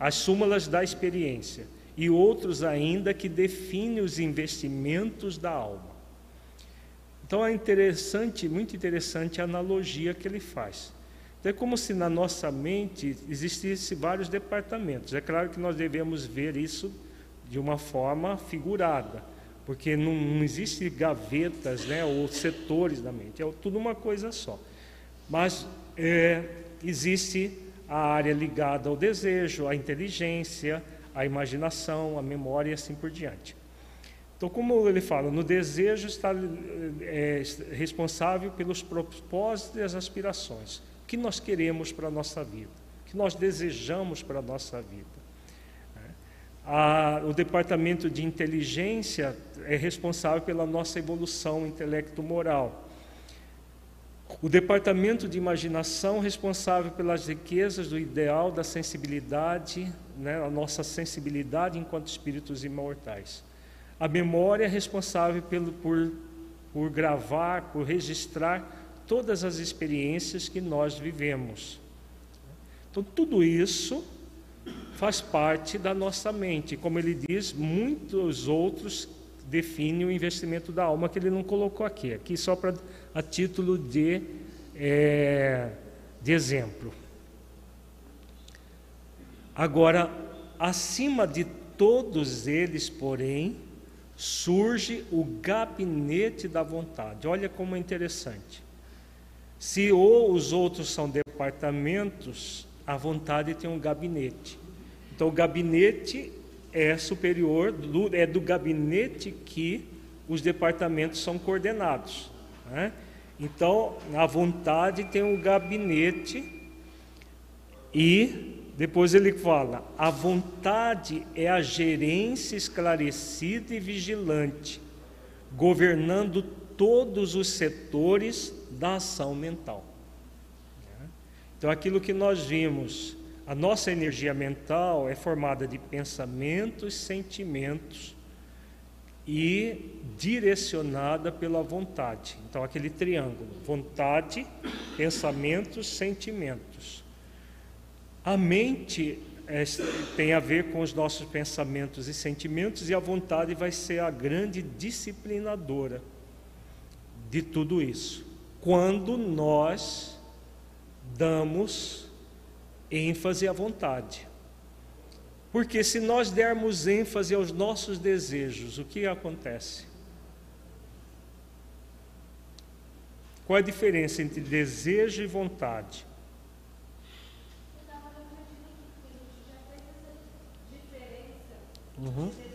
As súmulas da experiência. E outros ainda que definem os investimentos da alma. Então é interessante, muito interessante a analogia que ele faz. Então é como se na nossa mente existisse vários departamentos. É claro que nós devemos ver isso de uma forma figurada, porque não, não existe gavetas, né, ou setores da mente. É tudo uma coisa só. Mas é, existe a área ligada ao desejo, à inteligência, à imaginação, à memória e assim por diante. Então, como ele fala, no desejo está é, responsável pelos propósitos e as aspirações. Que nós queremos para a nossa vida? O que nós desejamos para a nossa vida? A, o departamento de inteligência é responsável pela nossa evolução intelecto-moral. O departamento de imaginação responsável pelas riquezas do ideal da sensibilidade, né, a nossa sensibilidade enquanto espíritos imortais. A memória é responsável pelo, por, por gravar, por registrar todas as experiências que nós vivemos. Então, tudo isso faz parte da nossa mente. Como ele diz, muitos outros definem o investimento da alma, que ele não colocou aqui. Aqui só para a título de, é, de exemplo. Agora, acima de todos eles, porém, surge o gabinete da vontade. Olha como é interessante. Se ou os outros são departamentos, a vontade tem um gabinete. Então, o gabinete é superior, é do gabinete que os departamentos são coordenados. Né? Então, a vontade tem um gabinete e depois ele fala: a vontade é a gerência esclarecida e vigilante, governando todos os setores da ação mental. Então, aquilo que nós vimos, a nossa energia mental é formada de pensamentos, sentimentos e direcionada pela vontade. Então, aquele triângulo: vontade, pensamentos, sentimentos. A mente é, tem a ver com os nossos pensamentos e sentimentos, e a vontade vai ser a grande disciplinadora de tudo isso. Quando nós damos ênfase à vontade. Porque se nós dermos ênfase aos nossos desejos, o que acontece? Qual é a diferença entre desejo e vontade? Uhum.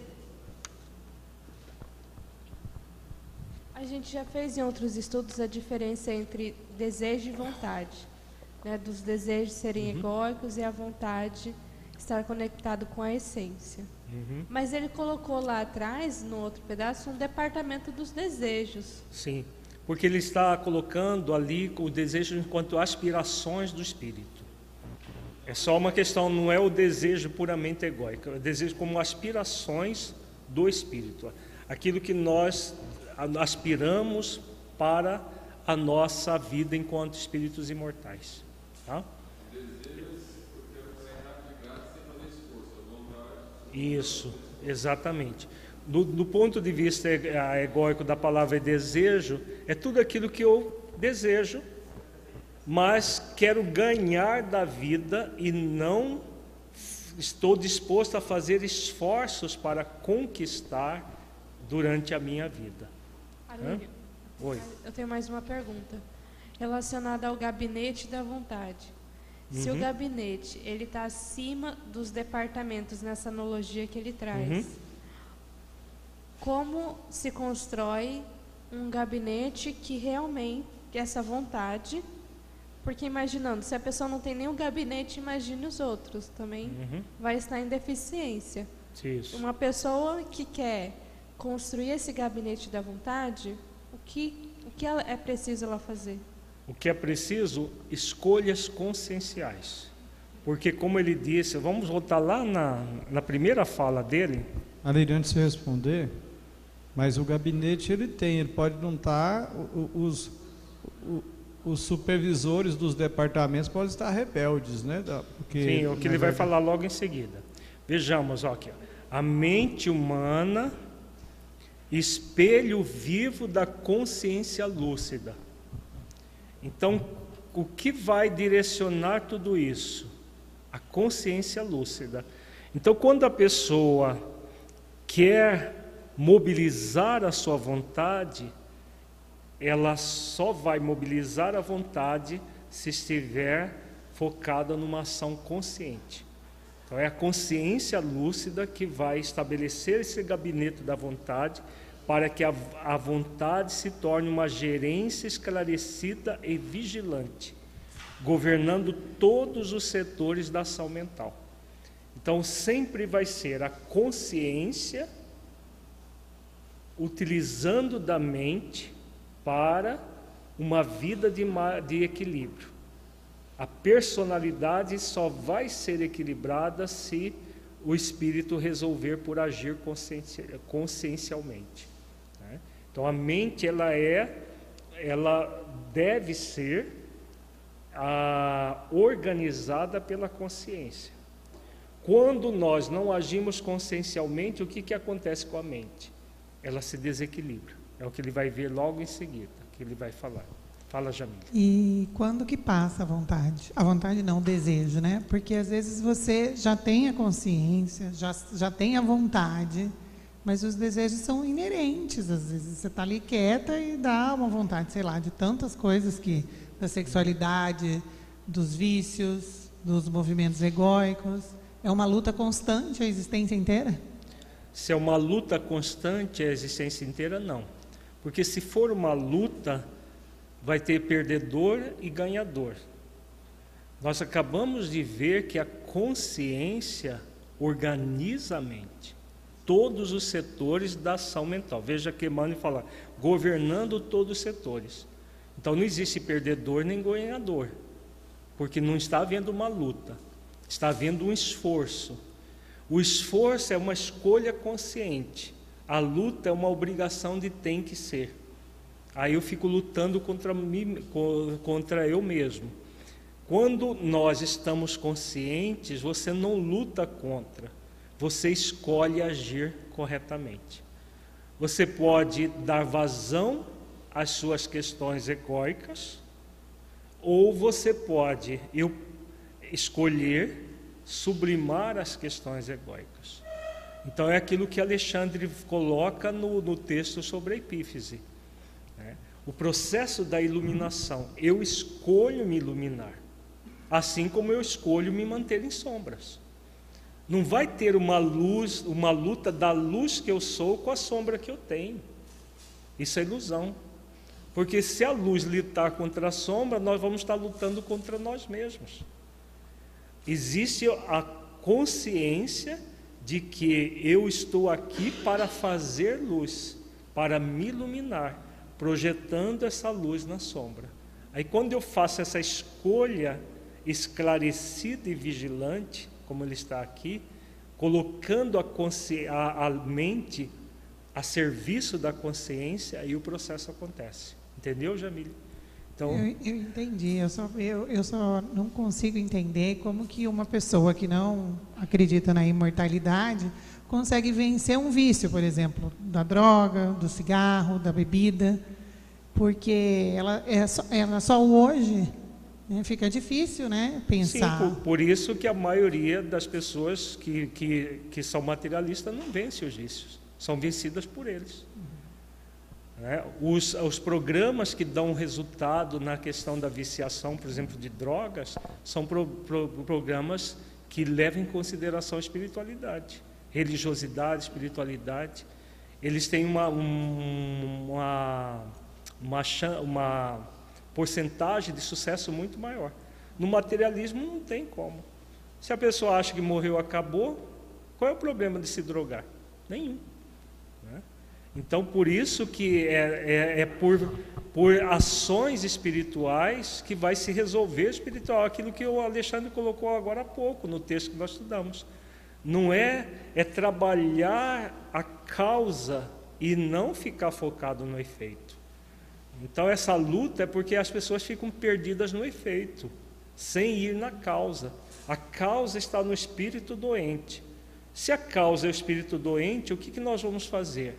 A gente já fez em outros estudos a diferença entre desejo e vontade, né? dos desejos serem uhum. egóicos e a vontade estar conectado com a essência. Uhum. Mas ele colocou lá atrás, no outro pedaço, um departamento dos desejos. Sim, porque ele está colocando ali o desejo enquanto aspirações do espírito. É só uma questão, não é o desejo puramente egóico, é o desejo como aspirações do espírito. Aquilo que nós aspiramos para a nossa vida enquanto espíritos imortais. Tá? Isso, exatamente. Do, do, ponto de vista egóico da palavra desejo, é tudo aquilo que eu desejo mas quero ganhar da vida e não estou disposto a fazer esforços para conquistar durante a minha vida. Oi. Eu tenho mais uma pergunta relacionada ao gabinete da vontade. Se uhum. o gabinete ele está acima dos departamentos nessa analogia que ele traz, uhum. como se constrói um gabinete que realmente essa vontade porque imaginando, se a pessoa não tem nenhum gabinete, imagine os outros também. Uhum. Vai estar em deficiência. Isso. Uma pessoa que quer construir esse gabinete da vontade, o que, o que é preciso ela fazer? O que é preciso? Escolhas conscienciais. Porque, como ele disse, vamos voltar lá na, na primeira fala dele. Ali, antes de responder, mas o gabinete ele tem, ele pode não estar, os, os supervisores dos departamentos podem estar rebeldes, né? Porque, Sim, o que ele vai falar logo em seguida. Vejamos, ó, aqui, a mente humana, espelho vivo da consciência lúcida. Então, o que vai direcionar tudo isso? A consciência lúcida. Então, quando a pessoa quer mobilizar a sua vontade, ela só vai mobilizar a vontade se estiver focada numa ação consciente. Então, é a consciência lúcida que vai estabelecer esse gabinete da vontade para que a, a vontade se torne uma gerência esclarecida e vigilante, governando todos os setores da ação mental. Então, sempre vai ser a consciência utilizando da mente para uma vida de, de equilíbrio. A personalidade só vai ser equilibrada se o espírito resolver por agir consciencialmente. Então a mente ela é, ela deve ser a, organizada pela consciência. Quando nós não agimos consciencialmente, o que, que acontece com a mente? Ela se desequilibra. É o que ele vai ver logo em seguida, que ele vai falar. Fala, Jamil. E quando que passa a vontade? A vontade não, o desejo, né? Porque às vezes você já tem a consciência, já, já tem a vontade, mas os desejos são inerentes. Às vezes você está ali quieta e dá uma vontade, sei lá, de tantas coisas que da sexualidade, dos vícios, dos movimentos egóicos. É uma luta constante a existência inteira? Se é uma luta constante a existência inteira, não. Porque se for uma luta, vai ter perdedor e ganhador. Nós acabamos de ver que a consciência organiza a mente, todos os setores da ação mental. Veja que Emmanuel fala, governando todos os setores. Então não existe perdedor nem ganhador, porque não está havendo uma luta, está havendo um esforço. O esforço é uma escolha consciente, a luta é uma obrigação de tem que ser. Aí eu fico lutando contra, mim, contra eu mesmo. Quando nós estamos conscientes, você não luta contra, você escolhe agir corretamente. Você pode dar vazão às suas questões egóicas, ou você pode eu, escolher sublimar as questões egóicas. Então é aquilo que Alexandre coloca no, no texto sobre a epífise. Né? O processo da iluminação. Eu escolho me iluminar, assim como eu escolho me manter em sombras. Não vai ter uma luz, uma luta da luz que eu sou com a sombra que eu tenho. Isso é ilusão. Porque se a luz lutar contra a sombra, nós vamos estar lutando contra nós mesmos. Existe a consciência de que eu estou aqui para fazer luz, para me iluminar, projetando essa luz na sombra. Aí quando eu faço essa escolha esclarecida e vigilante, como ele está aqui, colocando a, a, a mente a serviço da consciência, aí o processo acontece. Entendeu, Jamile? Então, eu, eu entendi, eu só, eu, eu só não consigo entender como que uma pessoa que não acredita na imortalidade consegue vencer um vício, por exemplo, da droga, do cigarro, da bebida, porque ela é só, ela só hoje fica difícil, né, pensar. Sim, por, por, isso que a maioria das pessoas que, que, que são materialistas não vence os vícios, são vencidas por eles. Né? Os, os programas que dão resultado na questão da viciação, por exemplo, de drogas, são pro, pro, programas que levam em consideração a espiritualidade, religiosidade, espiritualidade. Eles têm uma, uma, uma, uma porcentagem de sucesso muito maior. No materialismo não tem como. Se a pessoa acha que morreu, acabou, qual é o problema de se drogar? Nenhum. Então, por isso que é, é, é, por, por ações espirituais que vai se resolver espiritual, aquilo que o Alexandre colocou agora há pouco no texto que nós estudamos. Não é, é trabalhar a causa e não ficar focado no efeito. Então, essa luta é porque as pessoas ficam perdidas no efeito, sem ir na causa. A causa está no espírito doente. Se a causa é o espírito doente, o que, nós vamos fazer?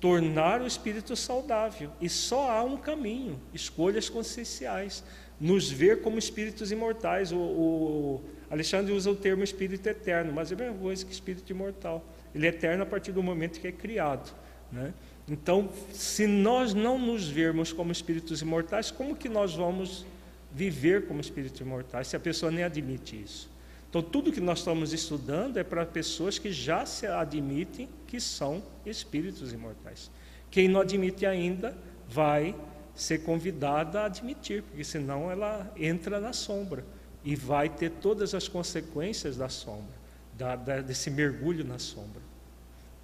tornar o espírito saudável. E só há um caminho: escolhas conscienciais, nos ver como espíritos imortais. O, o, Alexandre usa o termo espírito eterno, mas é a mesma coisa que espírito imortal. Ele é eterno a partir do momento que é criado. Né? Então, se nós não nos vermos como espíritos imortais, como que nós vamos viver como espíritos imortais se a pessoa nem admite isso? Então, tudo que nós estamos estudando é para pessoas que já se admitem que são espíritos imortais. Quem não admite ainda vai ser convidada a admitir, porque senão ela entra na sombra e vai ter todas as consequências da sombra, da, da, desse mergulho na sombra.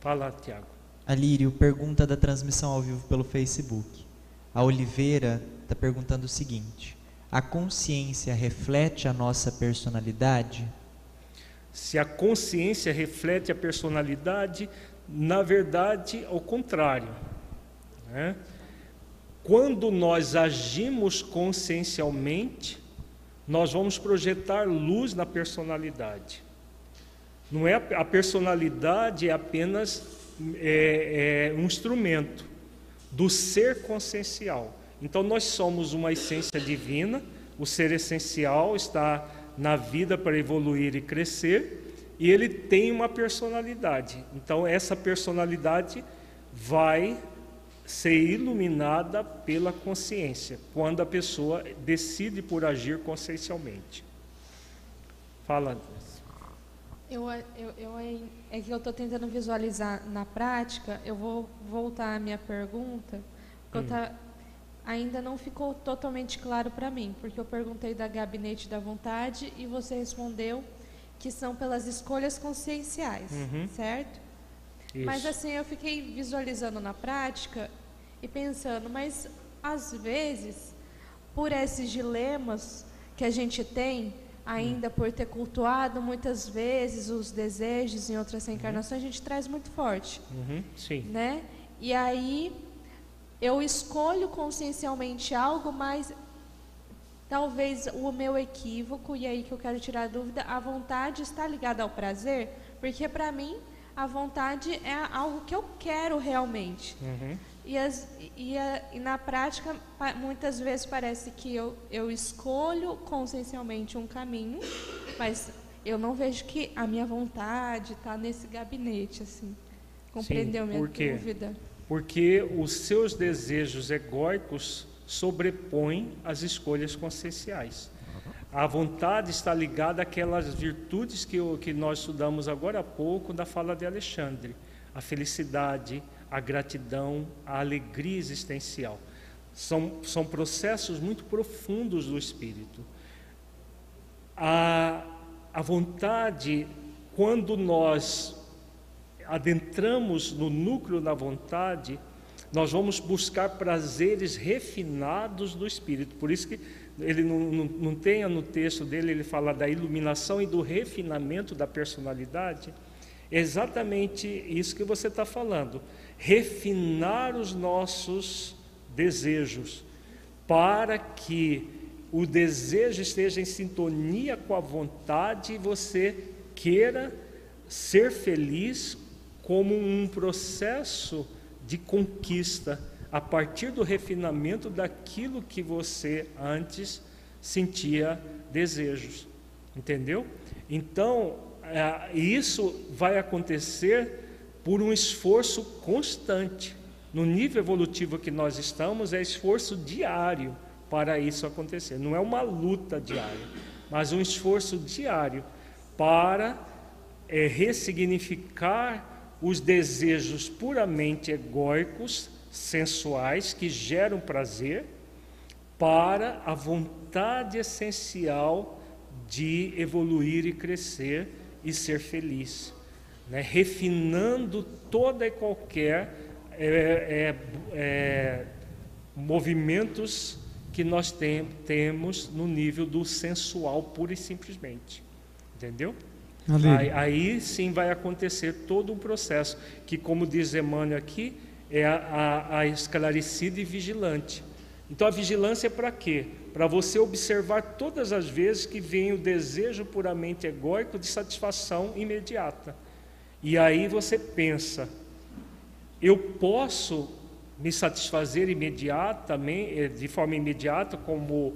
Fala, Tiago. Alírio, pergunta da transmissão ao vivo pelo Facebook. A Oliveira está perguntando o seguinte: a consciência reflete a nossa personalidade? Se a consciência reflete a personalidade, na verdade, ao contrário. Né? Quando nós agimos consciencialmente, nós vamos projetar luz na personalidade. Não é a personalidade é apenas é, é um instrumento do ser consciencial. Então, nós somos uma essência divina, o ser essencial está na vida para evoluir e crescer, e ele tem uma personalidade. Então, essa personalidade vai ser iluminada pela consciência, quando a pessoa decide por agir consciencialmente. Fala. Eu, eu, eu, é que eu estou tentando visualizar na prática, eu vou voltar à minha pergunta, porque hum. tá, ainda não ficou totalmente claro para mim, porque eu perguntei da gabinete da vontade e você respondeu que são pelas escolhas conscienciais, uhum. certo? Isso. Mas assim, eu fiquei visualizando na prática e pensando, mas às vezes, por esses dilemas que a gente tem, ainda por ter cultuado muitas vezes os desejos em outras reencarnações, a gente traz muito forte. Uhum, sim. Né? E aí eu escolho consciencialmente algo, mas talvez o meu equívoco, e aí que eu quero tirar a dúvida, a vontade está ligada ao prazer, porque para mim a vontade é algo que eu quero realmente. Uhum. E, as, e, a, e, na prática, muitas vezes parece que eu, eu escolho consciencialmente um caminho, mas eu não vejo que a minha vontade está nesse gabinete, assim. Compreendeu Sim, minha dúvida? Porque os seus desejos egóicos sobrepõem as escolhas conscienciais. A vontade está ligada àquelas virtudes que, que nós estudamos agora há pouco da fala de Alexandre. A felicidade, a gratidão, a alegria existencial. São, são processos muito profundos do espírito. A, a vontade, quando nós adentramos no núcleo da vontade, nós vamos buscar prazeres refinados do espírito. Por isso que ele não, não, não tenha no texto dele, ele fala da iluminação e do refinamento da personalidade. É exatamente isso que você está falando refinar os nossos desejos, para que o desejo esteja em sintonia com a vontade e você queira ser feliz como um processo de conquista a partir do refinamento daquilo que você antes sentia desejos. Entendeu? Então, é, isso vai acontecer por um esforço constante. No nível evolutivo que nós estamos, é esforço diário para isso acontecer. Não é uma luta diária, mas um esforço diário para é, ressignificar os desejos puramente egóicos, sensuais, que geram prazer, para a vontade essencial de evoluir e crescer e ser feliz né, refinando toda e qualquer é, é, é, movimentos que nós tem, temos no nível do sensual, pura e simplesmente. Entendeu? Aí, aí, sim vai acontecer todo um processo, que, como diz Emmanuel aqui, é a, a, a esclarecida e vigilante. Então a vigilância é para quê? Para você observar todas as vezes que vem o desejo puramente egóico de satisfação imediata. E aí você pensa, eu posso me satisfazer imediatamente, eh, de forma imediata, como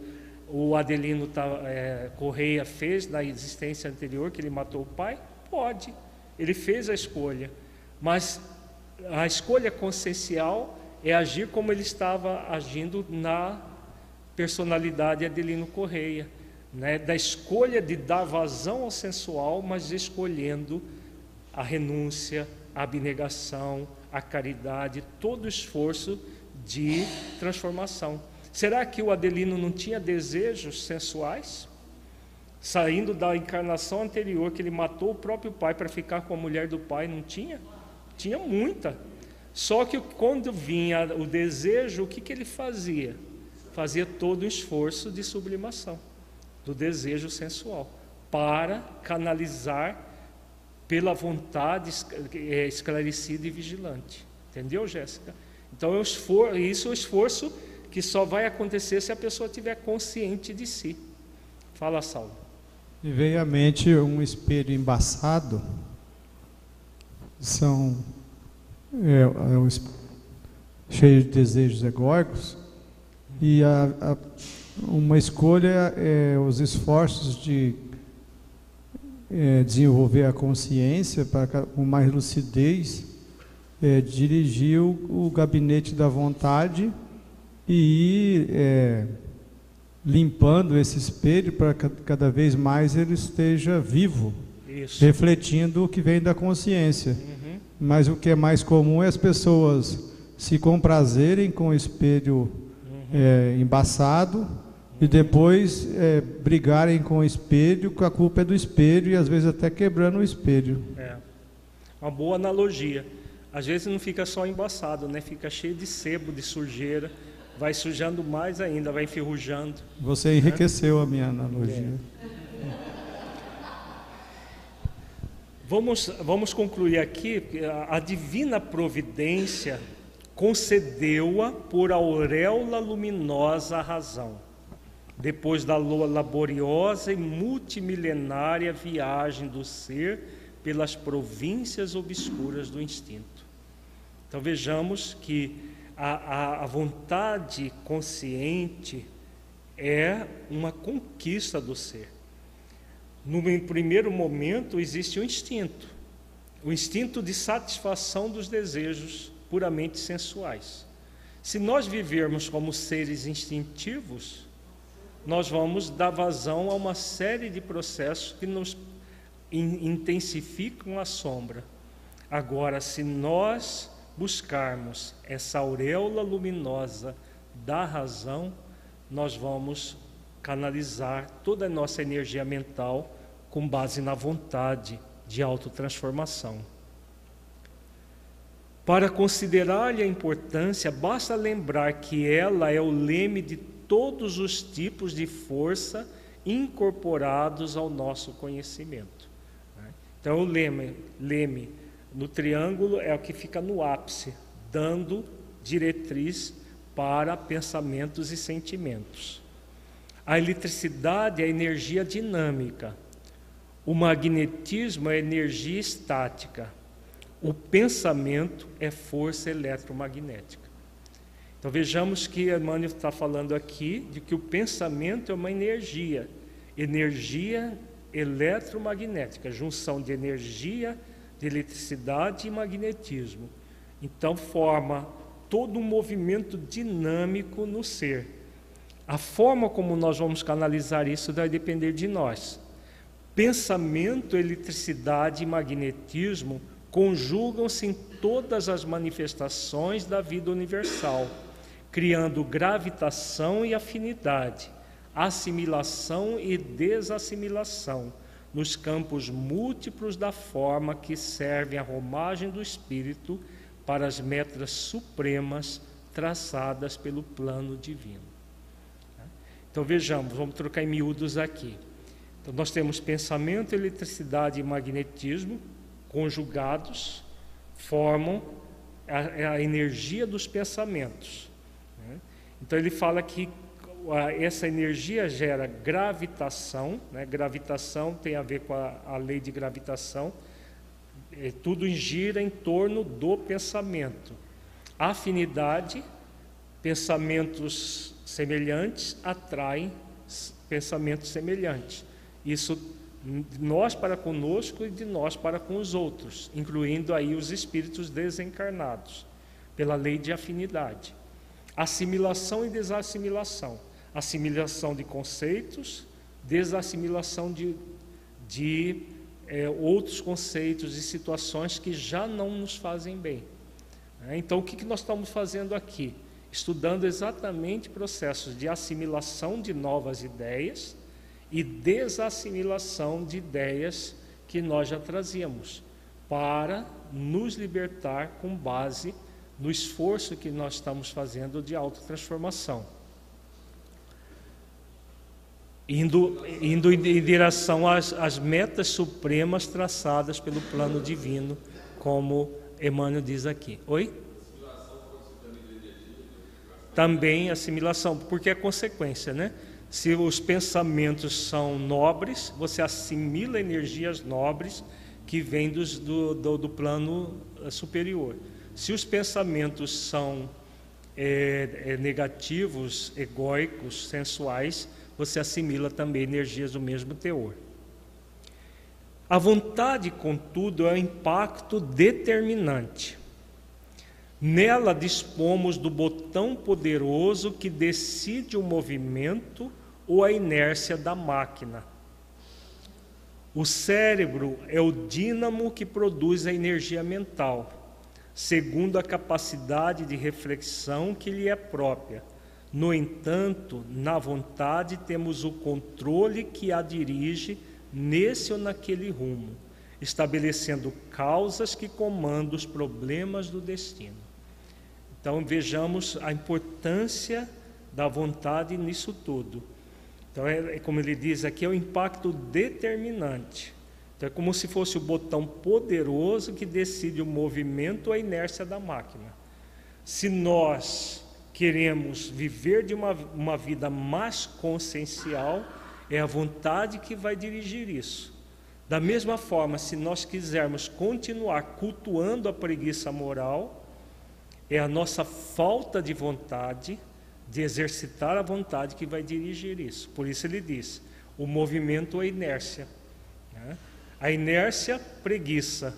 o Adelino é, Correia fez na existência anterior, que ele matou o pai? Pode, ele fez a escolha, mas a escolha consciencial é agir como ele estava agindo na personalidade Adelino Correia, né? da escolha de dar vazão ao sensual, mas escolhendo a renúncia, a abnegação, a caridade, todo o esforço de transformação. Será que o Adelino não tinha desejos sensuais? Saindo da encarnação anterior, que ele matou o próprio pai para ficar com a mulher do pai, não tinha? Tinha muita. Só que quando vinha o desejo, o que, que ele fazia? Fazia todo o esforço de sublimação do desejo sensual para canalizar pela vontade é, esclarecida e vigilante. Entendeu, Jéssica? Então, é esforço, isso é o esforço que só vai acontecer se a pessoa estiver consciente de si. Fala, Saulo. Me veio à mente um espelho embaçado. São é, é um, cheio de desejos egóicos. E a, a, uma escolha é os esforços de é, desenvolver a consciência para com mais lucidez, é, dirigir o, o, gabinete da vontade e ir é, limpando esse espelho para que cada vez mais ele esteja vivo. Isso. refletindo o que vem da consciência. Uhum. Mas o que é mais comum é as pessoas se comprazerem com o espelho é, embaçado e depois é, brigarem com o espelho, que a culpa é do espelho e às vezes até quebrando o espelho. É. Uma boa analogia. Às vezes não fica só embaçado, né? Fica cheio de sebo, de sujeira, vai sujando mais ainda, vai enferrujando. Você enriqueceu a minha analogia. Vamos, vamos concluir aqui. que A a divina providência concedeu-a por auréola luminosa à razão, depois da laboriosa e multimilenária viagem do ser pelas províncias obscuras do instinto. Então vejamos que a, a, a vontade consciente é uma conquista do ser. No primeiro momento existe o instinto, o instinto de satisfação dos desejos puramente sensuais. Se nós vivermos como seres instintivos, nós vamos dar vazão a uma série de processos que nos in- intensificam a sombra. Agora, se nós buscarmos essa auréola luminosa da razão, nós vamos canalizar toda a nossa energia mental com base na vontade de autotransformação. Para considerar-lhe a importância, basta lembrar que ela é o leme de todos os tipos de força incorporados ao nosso conhecimento. né? Então, o leme, leme no triângulo é o que fica no ápice, dando diretriz para pensamentos e sentimentos. A eletricidade é energia dinâmica, o magnetismo é energia estática, o pensamento é força eletromagnética. Então vejamos que Emmanuel está falando aqui de que o pensamento é uma energia, energia eletromagnética, junção de energia, de eletricidade e magnetismo. Então forma todo um movimento dinâmico no ser. A forma como nós vamos canalizar isso vai depender de nós. Pensamento, eletricidade e magnetismo conjugam-se em todas as manifestações da vida universal, criando gravitação e afinidade, assimilação e desassimilação nos campos múltiplos da forma que servem à romagem do espírito para as metas supremas traçadas pelo plano divino. Então vejamos, vamos trocar em miúdos aqui. Então nós temos pensamento, eletricidade e magnetismo conjugados formam a, a energia dos pensamentos. Então ele fala que a- essa energia gera gravitação, né? gravitação tem a ver com a, a lei de gravitação, é, tudo gira em torno do pensamento. Afinidade, pensamentos semelhantes atraem pensamentos semelhantes. Isso de nós para conosco e de nós para com os outros, incluindo aí os espíritos desencarnados, pela lei de afinidade. Assimilação e desassimilação. Assimilação de conceitos, desassimilação de, de eh, outros conceitos e situações que já não nos fazem bem. né? Então, o que, que nós estamos fazendo aqui? Estudando exatamente processos de assimilação de novas ideias e desassimilação de ideias que nós já trazíamos, para nos libertar com base no esforço que nós estamos fazendo de autotransformação. Indo, indo em direção às, às metas supremas traçadas pelo plano divino, como Emmanuel diz aqui. Oi? Também assimilação, porque é consequência, né? Se os pensamentos são nobres, você assimila energias nobres que vêm do, do, do plano eh, superior. Se os pensamentos são eh, eh, negativos, egóicos, sensuais, você assimila também energias do mesmo teor. A vontade, contudo, é um impacto determinante. Nela dispomos do botão poderoso que decide o movimento ou a inércia da máquina. O cérebro é o dínamo que produz a energia mental, segundo a capacidade de reflexão que lhe é própria. No entanto, na vontade temos o controle que a dirige nesse ou naquele rumo, estabelecendo causas que comandam os problemas do destino. Então vejamos a importância da vontade nisso tudo. Então, é, é, como ele diz aqui, é o impacto determinante. Então, é como se fosse o botão poderoso que decide o movimento ou a inércia da máquina. Se nós queremos viver de uma, uma vida mais consciencial, é a vontade que vai dirigir isso. Da mesma forma, se nós quisermos continuar cultuando a preguiça moral, é a nossa falta de vontade de exercitar a vontade que vai dirigir isso. Por isso ele diz: o movimento é inércia. Né? A inércia, preguiça.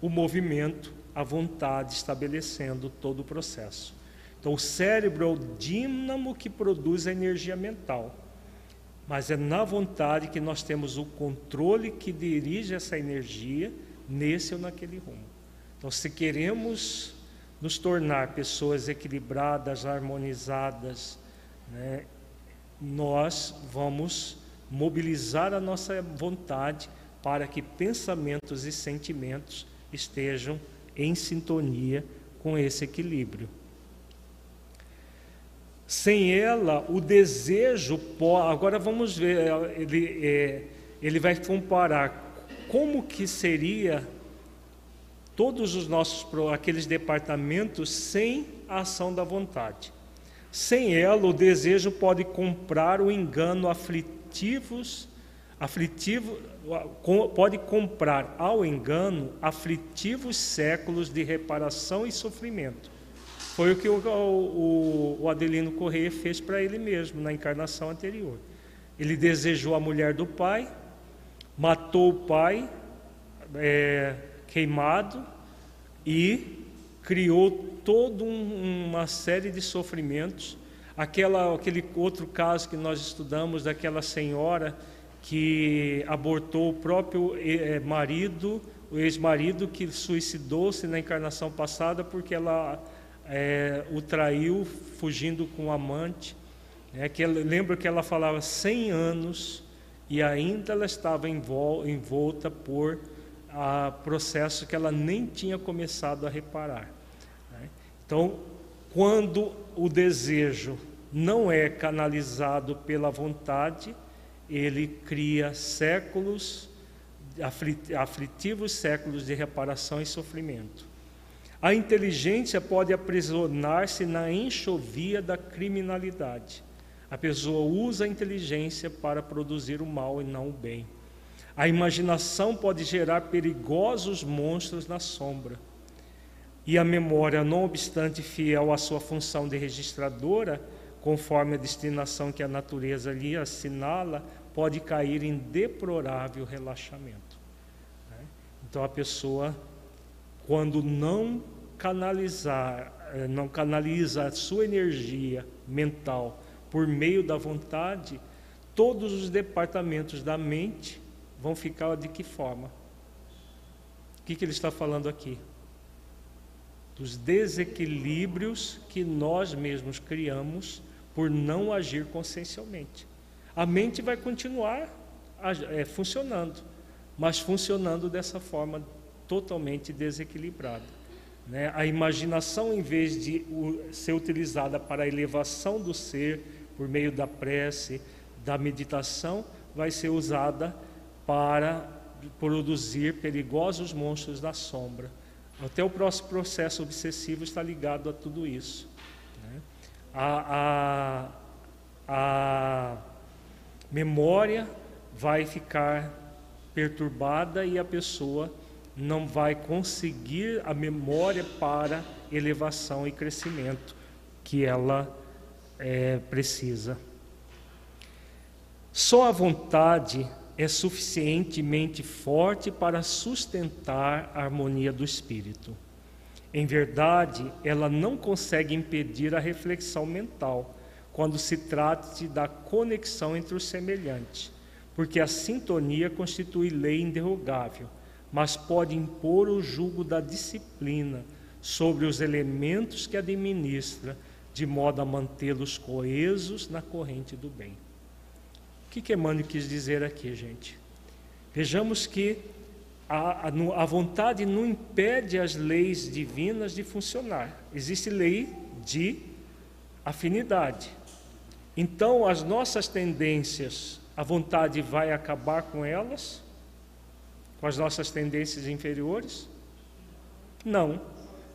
O movimento, a vontade, estabelecendo todo o processo. Então, o cérebro é o dínamo que produz a energia mental. Mas é na vontade que nós temos o controle que dirige essa energia nesse ou naquele rumo. Então, se queremos nos tornar pessoas equilibradas, harmonizadas, né, nós vamos mobilizar a nossa vontade para que pensamentos e sentimentos estejam em sintonia com esse equilíbrio. Sem ela, o desejo. Agora vamos ver, ele, é, ele vai comparar como que seria todos os nossos aqueles departamentos sem a ação da vontade. Sem ela, o desejo pode comprar o engano aflitivos, aflitivo, pode comprar ao engano aflitivos séculos de reparação e sofrimento. Foi o que o, Adelino Correia fez para ele mesmo na encarnação anterior. Ele desejou a mulher do pai, matou o pai, é, queimado e criou toda um, uma série de sofrimentos. Aquela, aquele outro caso que nós estudamos daquela senhora que abortou o próprio eh, marido, o ex-marido que suicidou-se na encarnação passada porque ela é, o traiu fugindo com o amante. É, que ela, lembra que ela falava 100 anos e ainda ela estava envolta por a processo que ela nem tinha começado a reparar. Né? Então, quando o desejo não é canalizado pela vontade, ele cria séculos, aflitivos séculos de reparação e sofrimento. A inteligência pode aprisionar-se na enxovia da criminalidade. A pessoa usa a inteligência para produzir o mal e não o bem. A imaginação pode gerar perigosos monstros na sombra. E a memória, não obstante fiel à sua função de registradora, conforme a destinação que a natureza lhe assinala, pode cair em deplorável relaxamento. Né? Então a pessoa, quando não canalizar, eh, não canaliza a sua energia mental por meio da vontade, todos os departamentos da mente vão ficar de que forma? O que, que ele está falando aqui? Dos desequilíbrios que nós mesmos criamos por não agir consciencialmente. A mente vai continuar é, funcionando, mas funcionando dessa forma totalmente desequilibrada. Né? A imaginação, em vez de ser utilizada para a elevação do ser por meio da prece, da meditação, vai ser usada para produzir perigosos monstros da sombra. Até o próximo processo obsessivo está ligado a tudo isso. Né? A, a, a memória vai ficar perturbada e a pessoa não vai conseguir a memória para elevação e crescimento que ela é, precisa. Só a vontade é suficientemente forte para sustentar a harmonia do espírito. Em verdade, ela não consegue impedir a reflexão mental quando se trata da conexão entre os semelhantes, porque a sintonia constitui lei inderrogável, mas pode impor o jugo da disciplina sobre os elementos que administra, de modo a mantê-los coesos na corrente do bem. O que, que Emmanuel quis dizer aqui, gente? Vejamos que a, a, a vontade não impede as leis divinas de funcionar. Existe lei de afinidade. Então, as nossas tendências, a vontade vai acabar com elas? Com as nossas tendências inferiores? Não.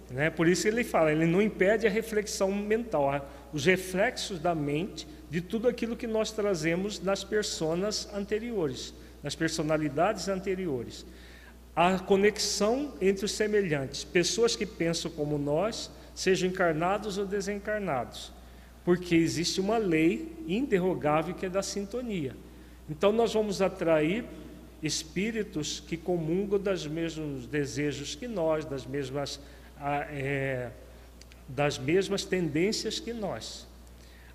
Né? Por isso ele fala, ele não impede a reflexão mental, os reflexos da mente de tudo aquilo que nós trazemos nas personas anteriores, nas personalidades anteriores. A conexão entre os semelhantes, pessoas que pensam como nós, sejam encarnados ou desencarnados, porque existe uma lei inderrogável que é da sintonia. Então nós vamos atrair espíritos que comungam dos mesmos desejos que nós, das mesmas é, das mesmas tendências que nós.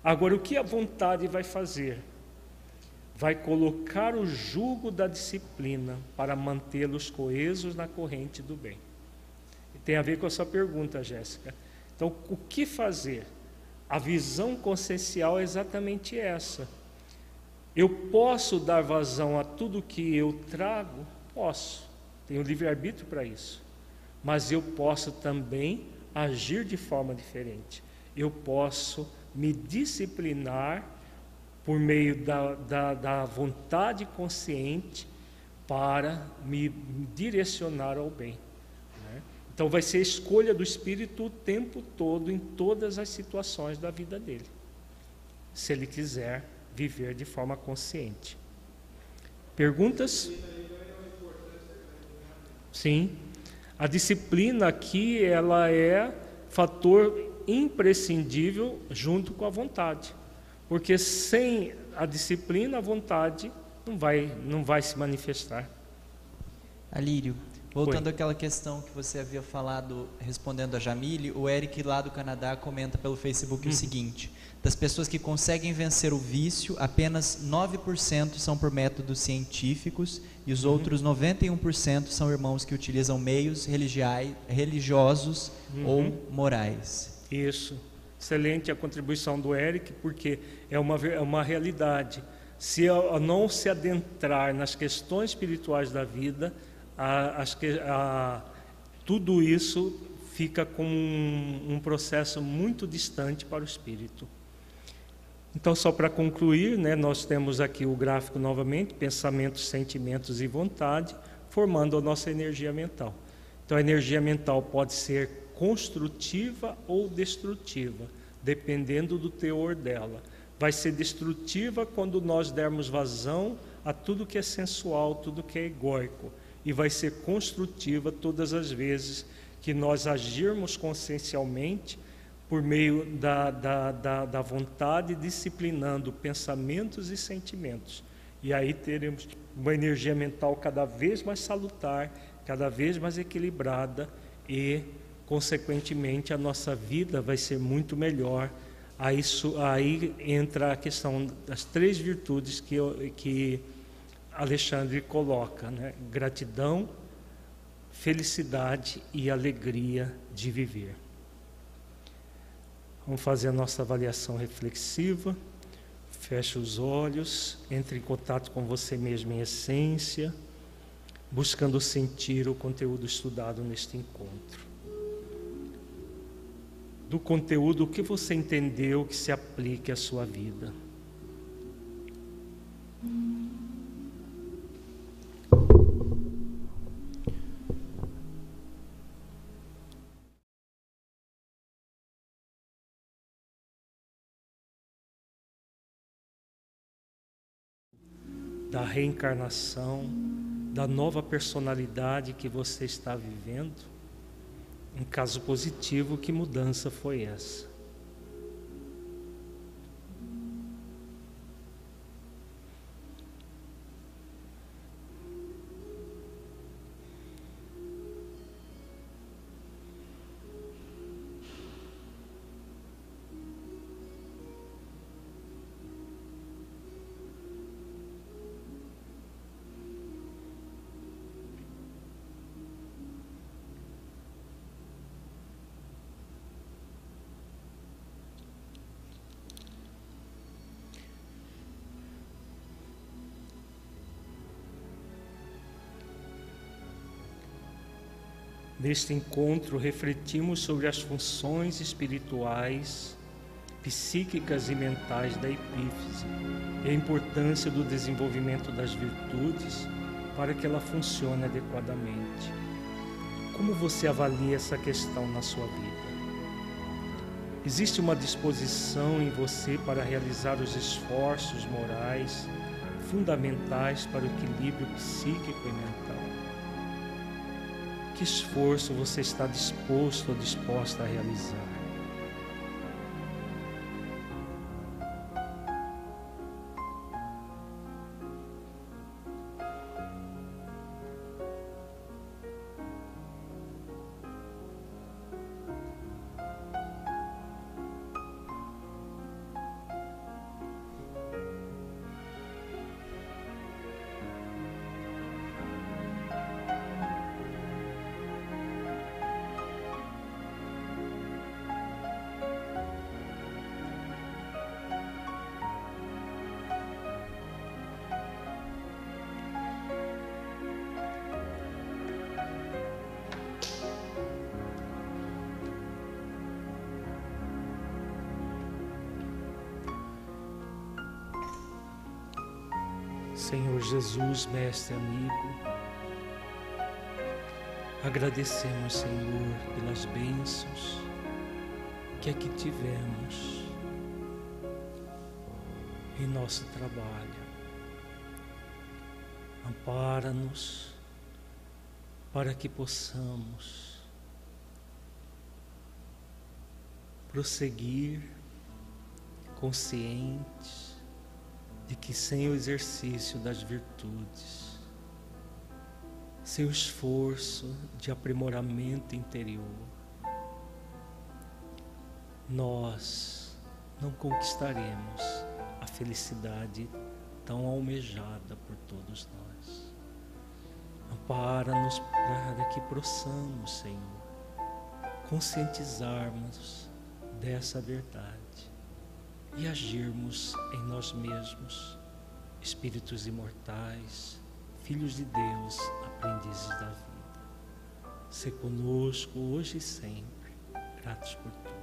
Agora, o que a vontade vai fazer? Vai colocar o jugo da disciplina para mantê-los coesos na corrente do bem. E tem a ver com a sua pergunta, Jéssica. Então, o que fazer? A visão consciencial é exatamente essa. Eu posso dar vazão a tudo que eu trago? Posso. Tenho livre-arbítrio para isso mas eu posso também agir de forma diferente. Eu posso me disciplinar por meio da, da, da vontade consciente para me direcionar ao bem. Então, vai ser a escolha do Espírito o tempo todo, em todas as situações da vida dele, se ele quiser viver de forma consciente. Perguntas? Sim. A disciplina aqui ela é fator imprescindível junto com a vontade, porque sem a disciplina a vontade não vai não vai se manifestar. Alírio, voltando àquela questão que você havia falado respondendo a Jamile, o Eric lá do Canadá comenta pelo Facebook hum. o seguinte: das pessoas que conseguem vencer o vício, apenas 9% são por métodos científicos e os uhum. outros 91% são irmãos que utilizam meios religiosos uhum. ou morais. Isso. Excelente a contribuição do Eric, porque é uma, é uma realidade. Se não se adentrar nas questões espirituais da vida, a, a, tudo isso fica como um, um processo muito distante para o espírito. Então, só para concluir, né, nós temos aqui o gráfico novamente: pensamentos, sentimentos e vontade, formando a nossa energia mental. Então, a energia mental pode ser construtiva ou destrutiva, dependendo do teor dela. Vai ser destrutiva quando nós dermos vazão a tudo que é sensual, tudo que é egóico, e vai ser construtiva todas as vezes que nós agirmos consciencialmente por meio da, da, da, da vontade, disciplinando pensamentos e sentimentos. E aí teremos uma energia mental cada vez mais salutar, cada vez mais equilibrada e, consequentemente, a nossa vida vai ser muito melhor. Aí, aí entra a questão das três virtudes que, que Alexandre coloca: né? gratidão, felicidade e alegria de viver. Vamos fazer a nossa avaliação reflexiva. Feche os olhos, entre em contato com você mesmo em essência, buscando sentir o conteúdo estudado neste encontro. Do conteúdo, o que você entendeu que se aplique à sua vida. da reencarnação, da nova personalidade que você está vivendo? Em caso positivo, que mudança foi essa? Neste encontro, refletimos sobre as funções espirituais, psíquicas e mentais da epífise e a importância do desenvolvimento das virtudes para que ela funcione adequadamente. Como você avalia essa questão na sua vida? Existe uma disposição em você para realizar os esforços morais fundamentais para o equilíbrio psíquico e mental? Esforço você está disposto ou disposta a realizar? Jesus, mestre amigo, agradecemos, Senhor, pelas bênçãos que aqui tivemos em nosso trabalho. Ampara-nos para que possamos prosseguir conscientes de que sem o exercício das virtudes, sem o esforço de aprimoramento interior, nós não conquistaremos a felicidade tão almejada por todos nós. Ampara-nos para que possamos, Senhor, conscientizarmos dessa verdade e agirmos em nós mesmos, espíritos imortais, filhos de Deus, aprendizes da vida. Se conosco hoje e sempre, gratos por tudo.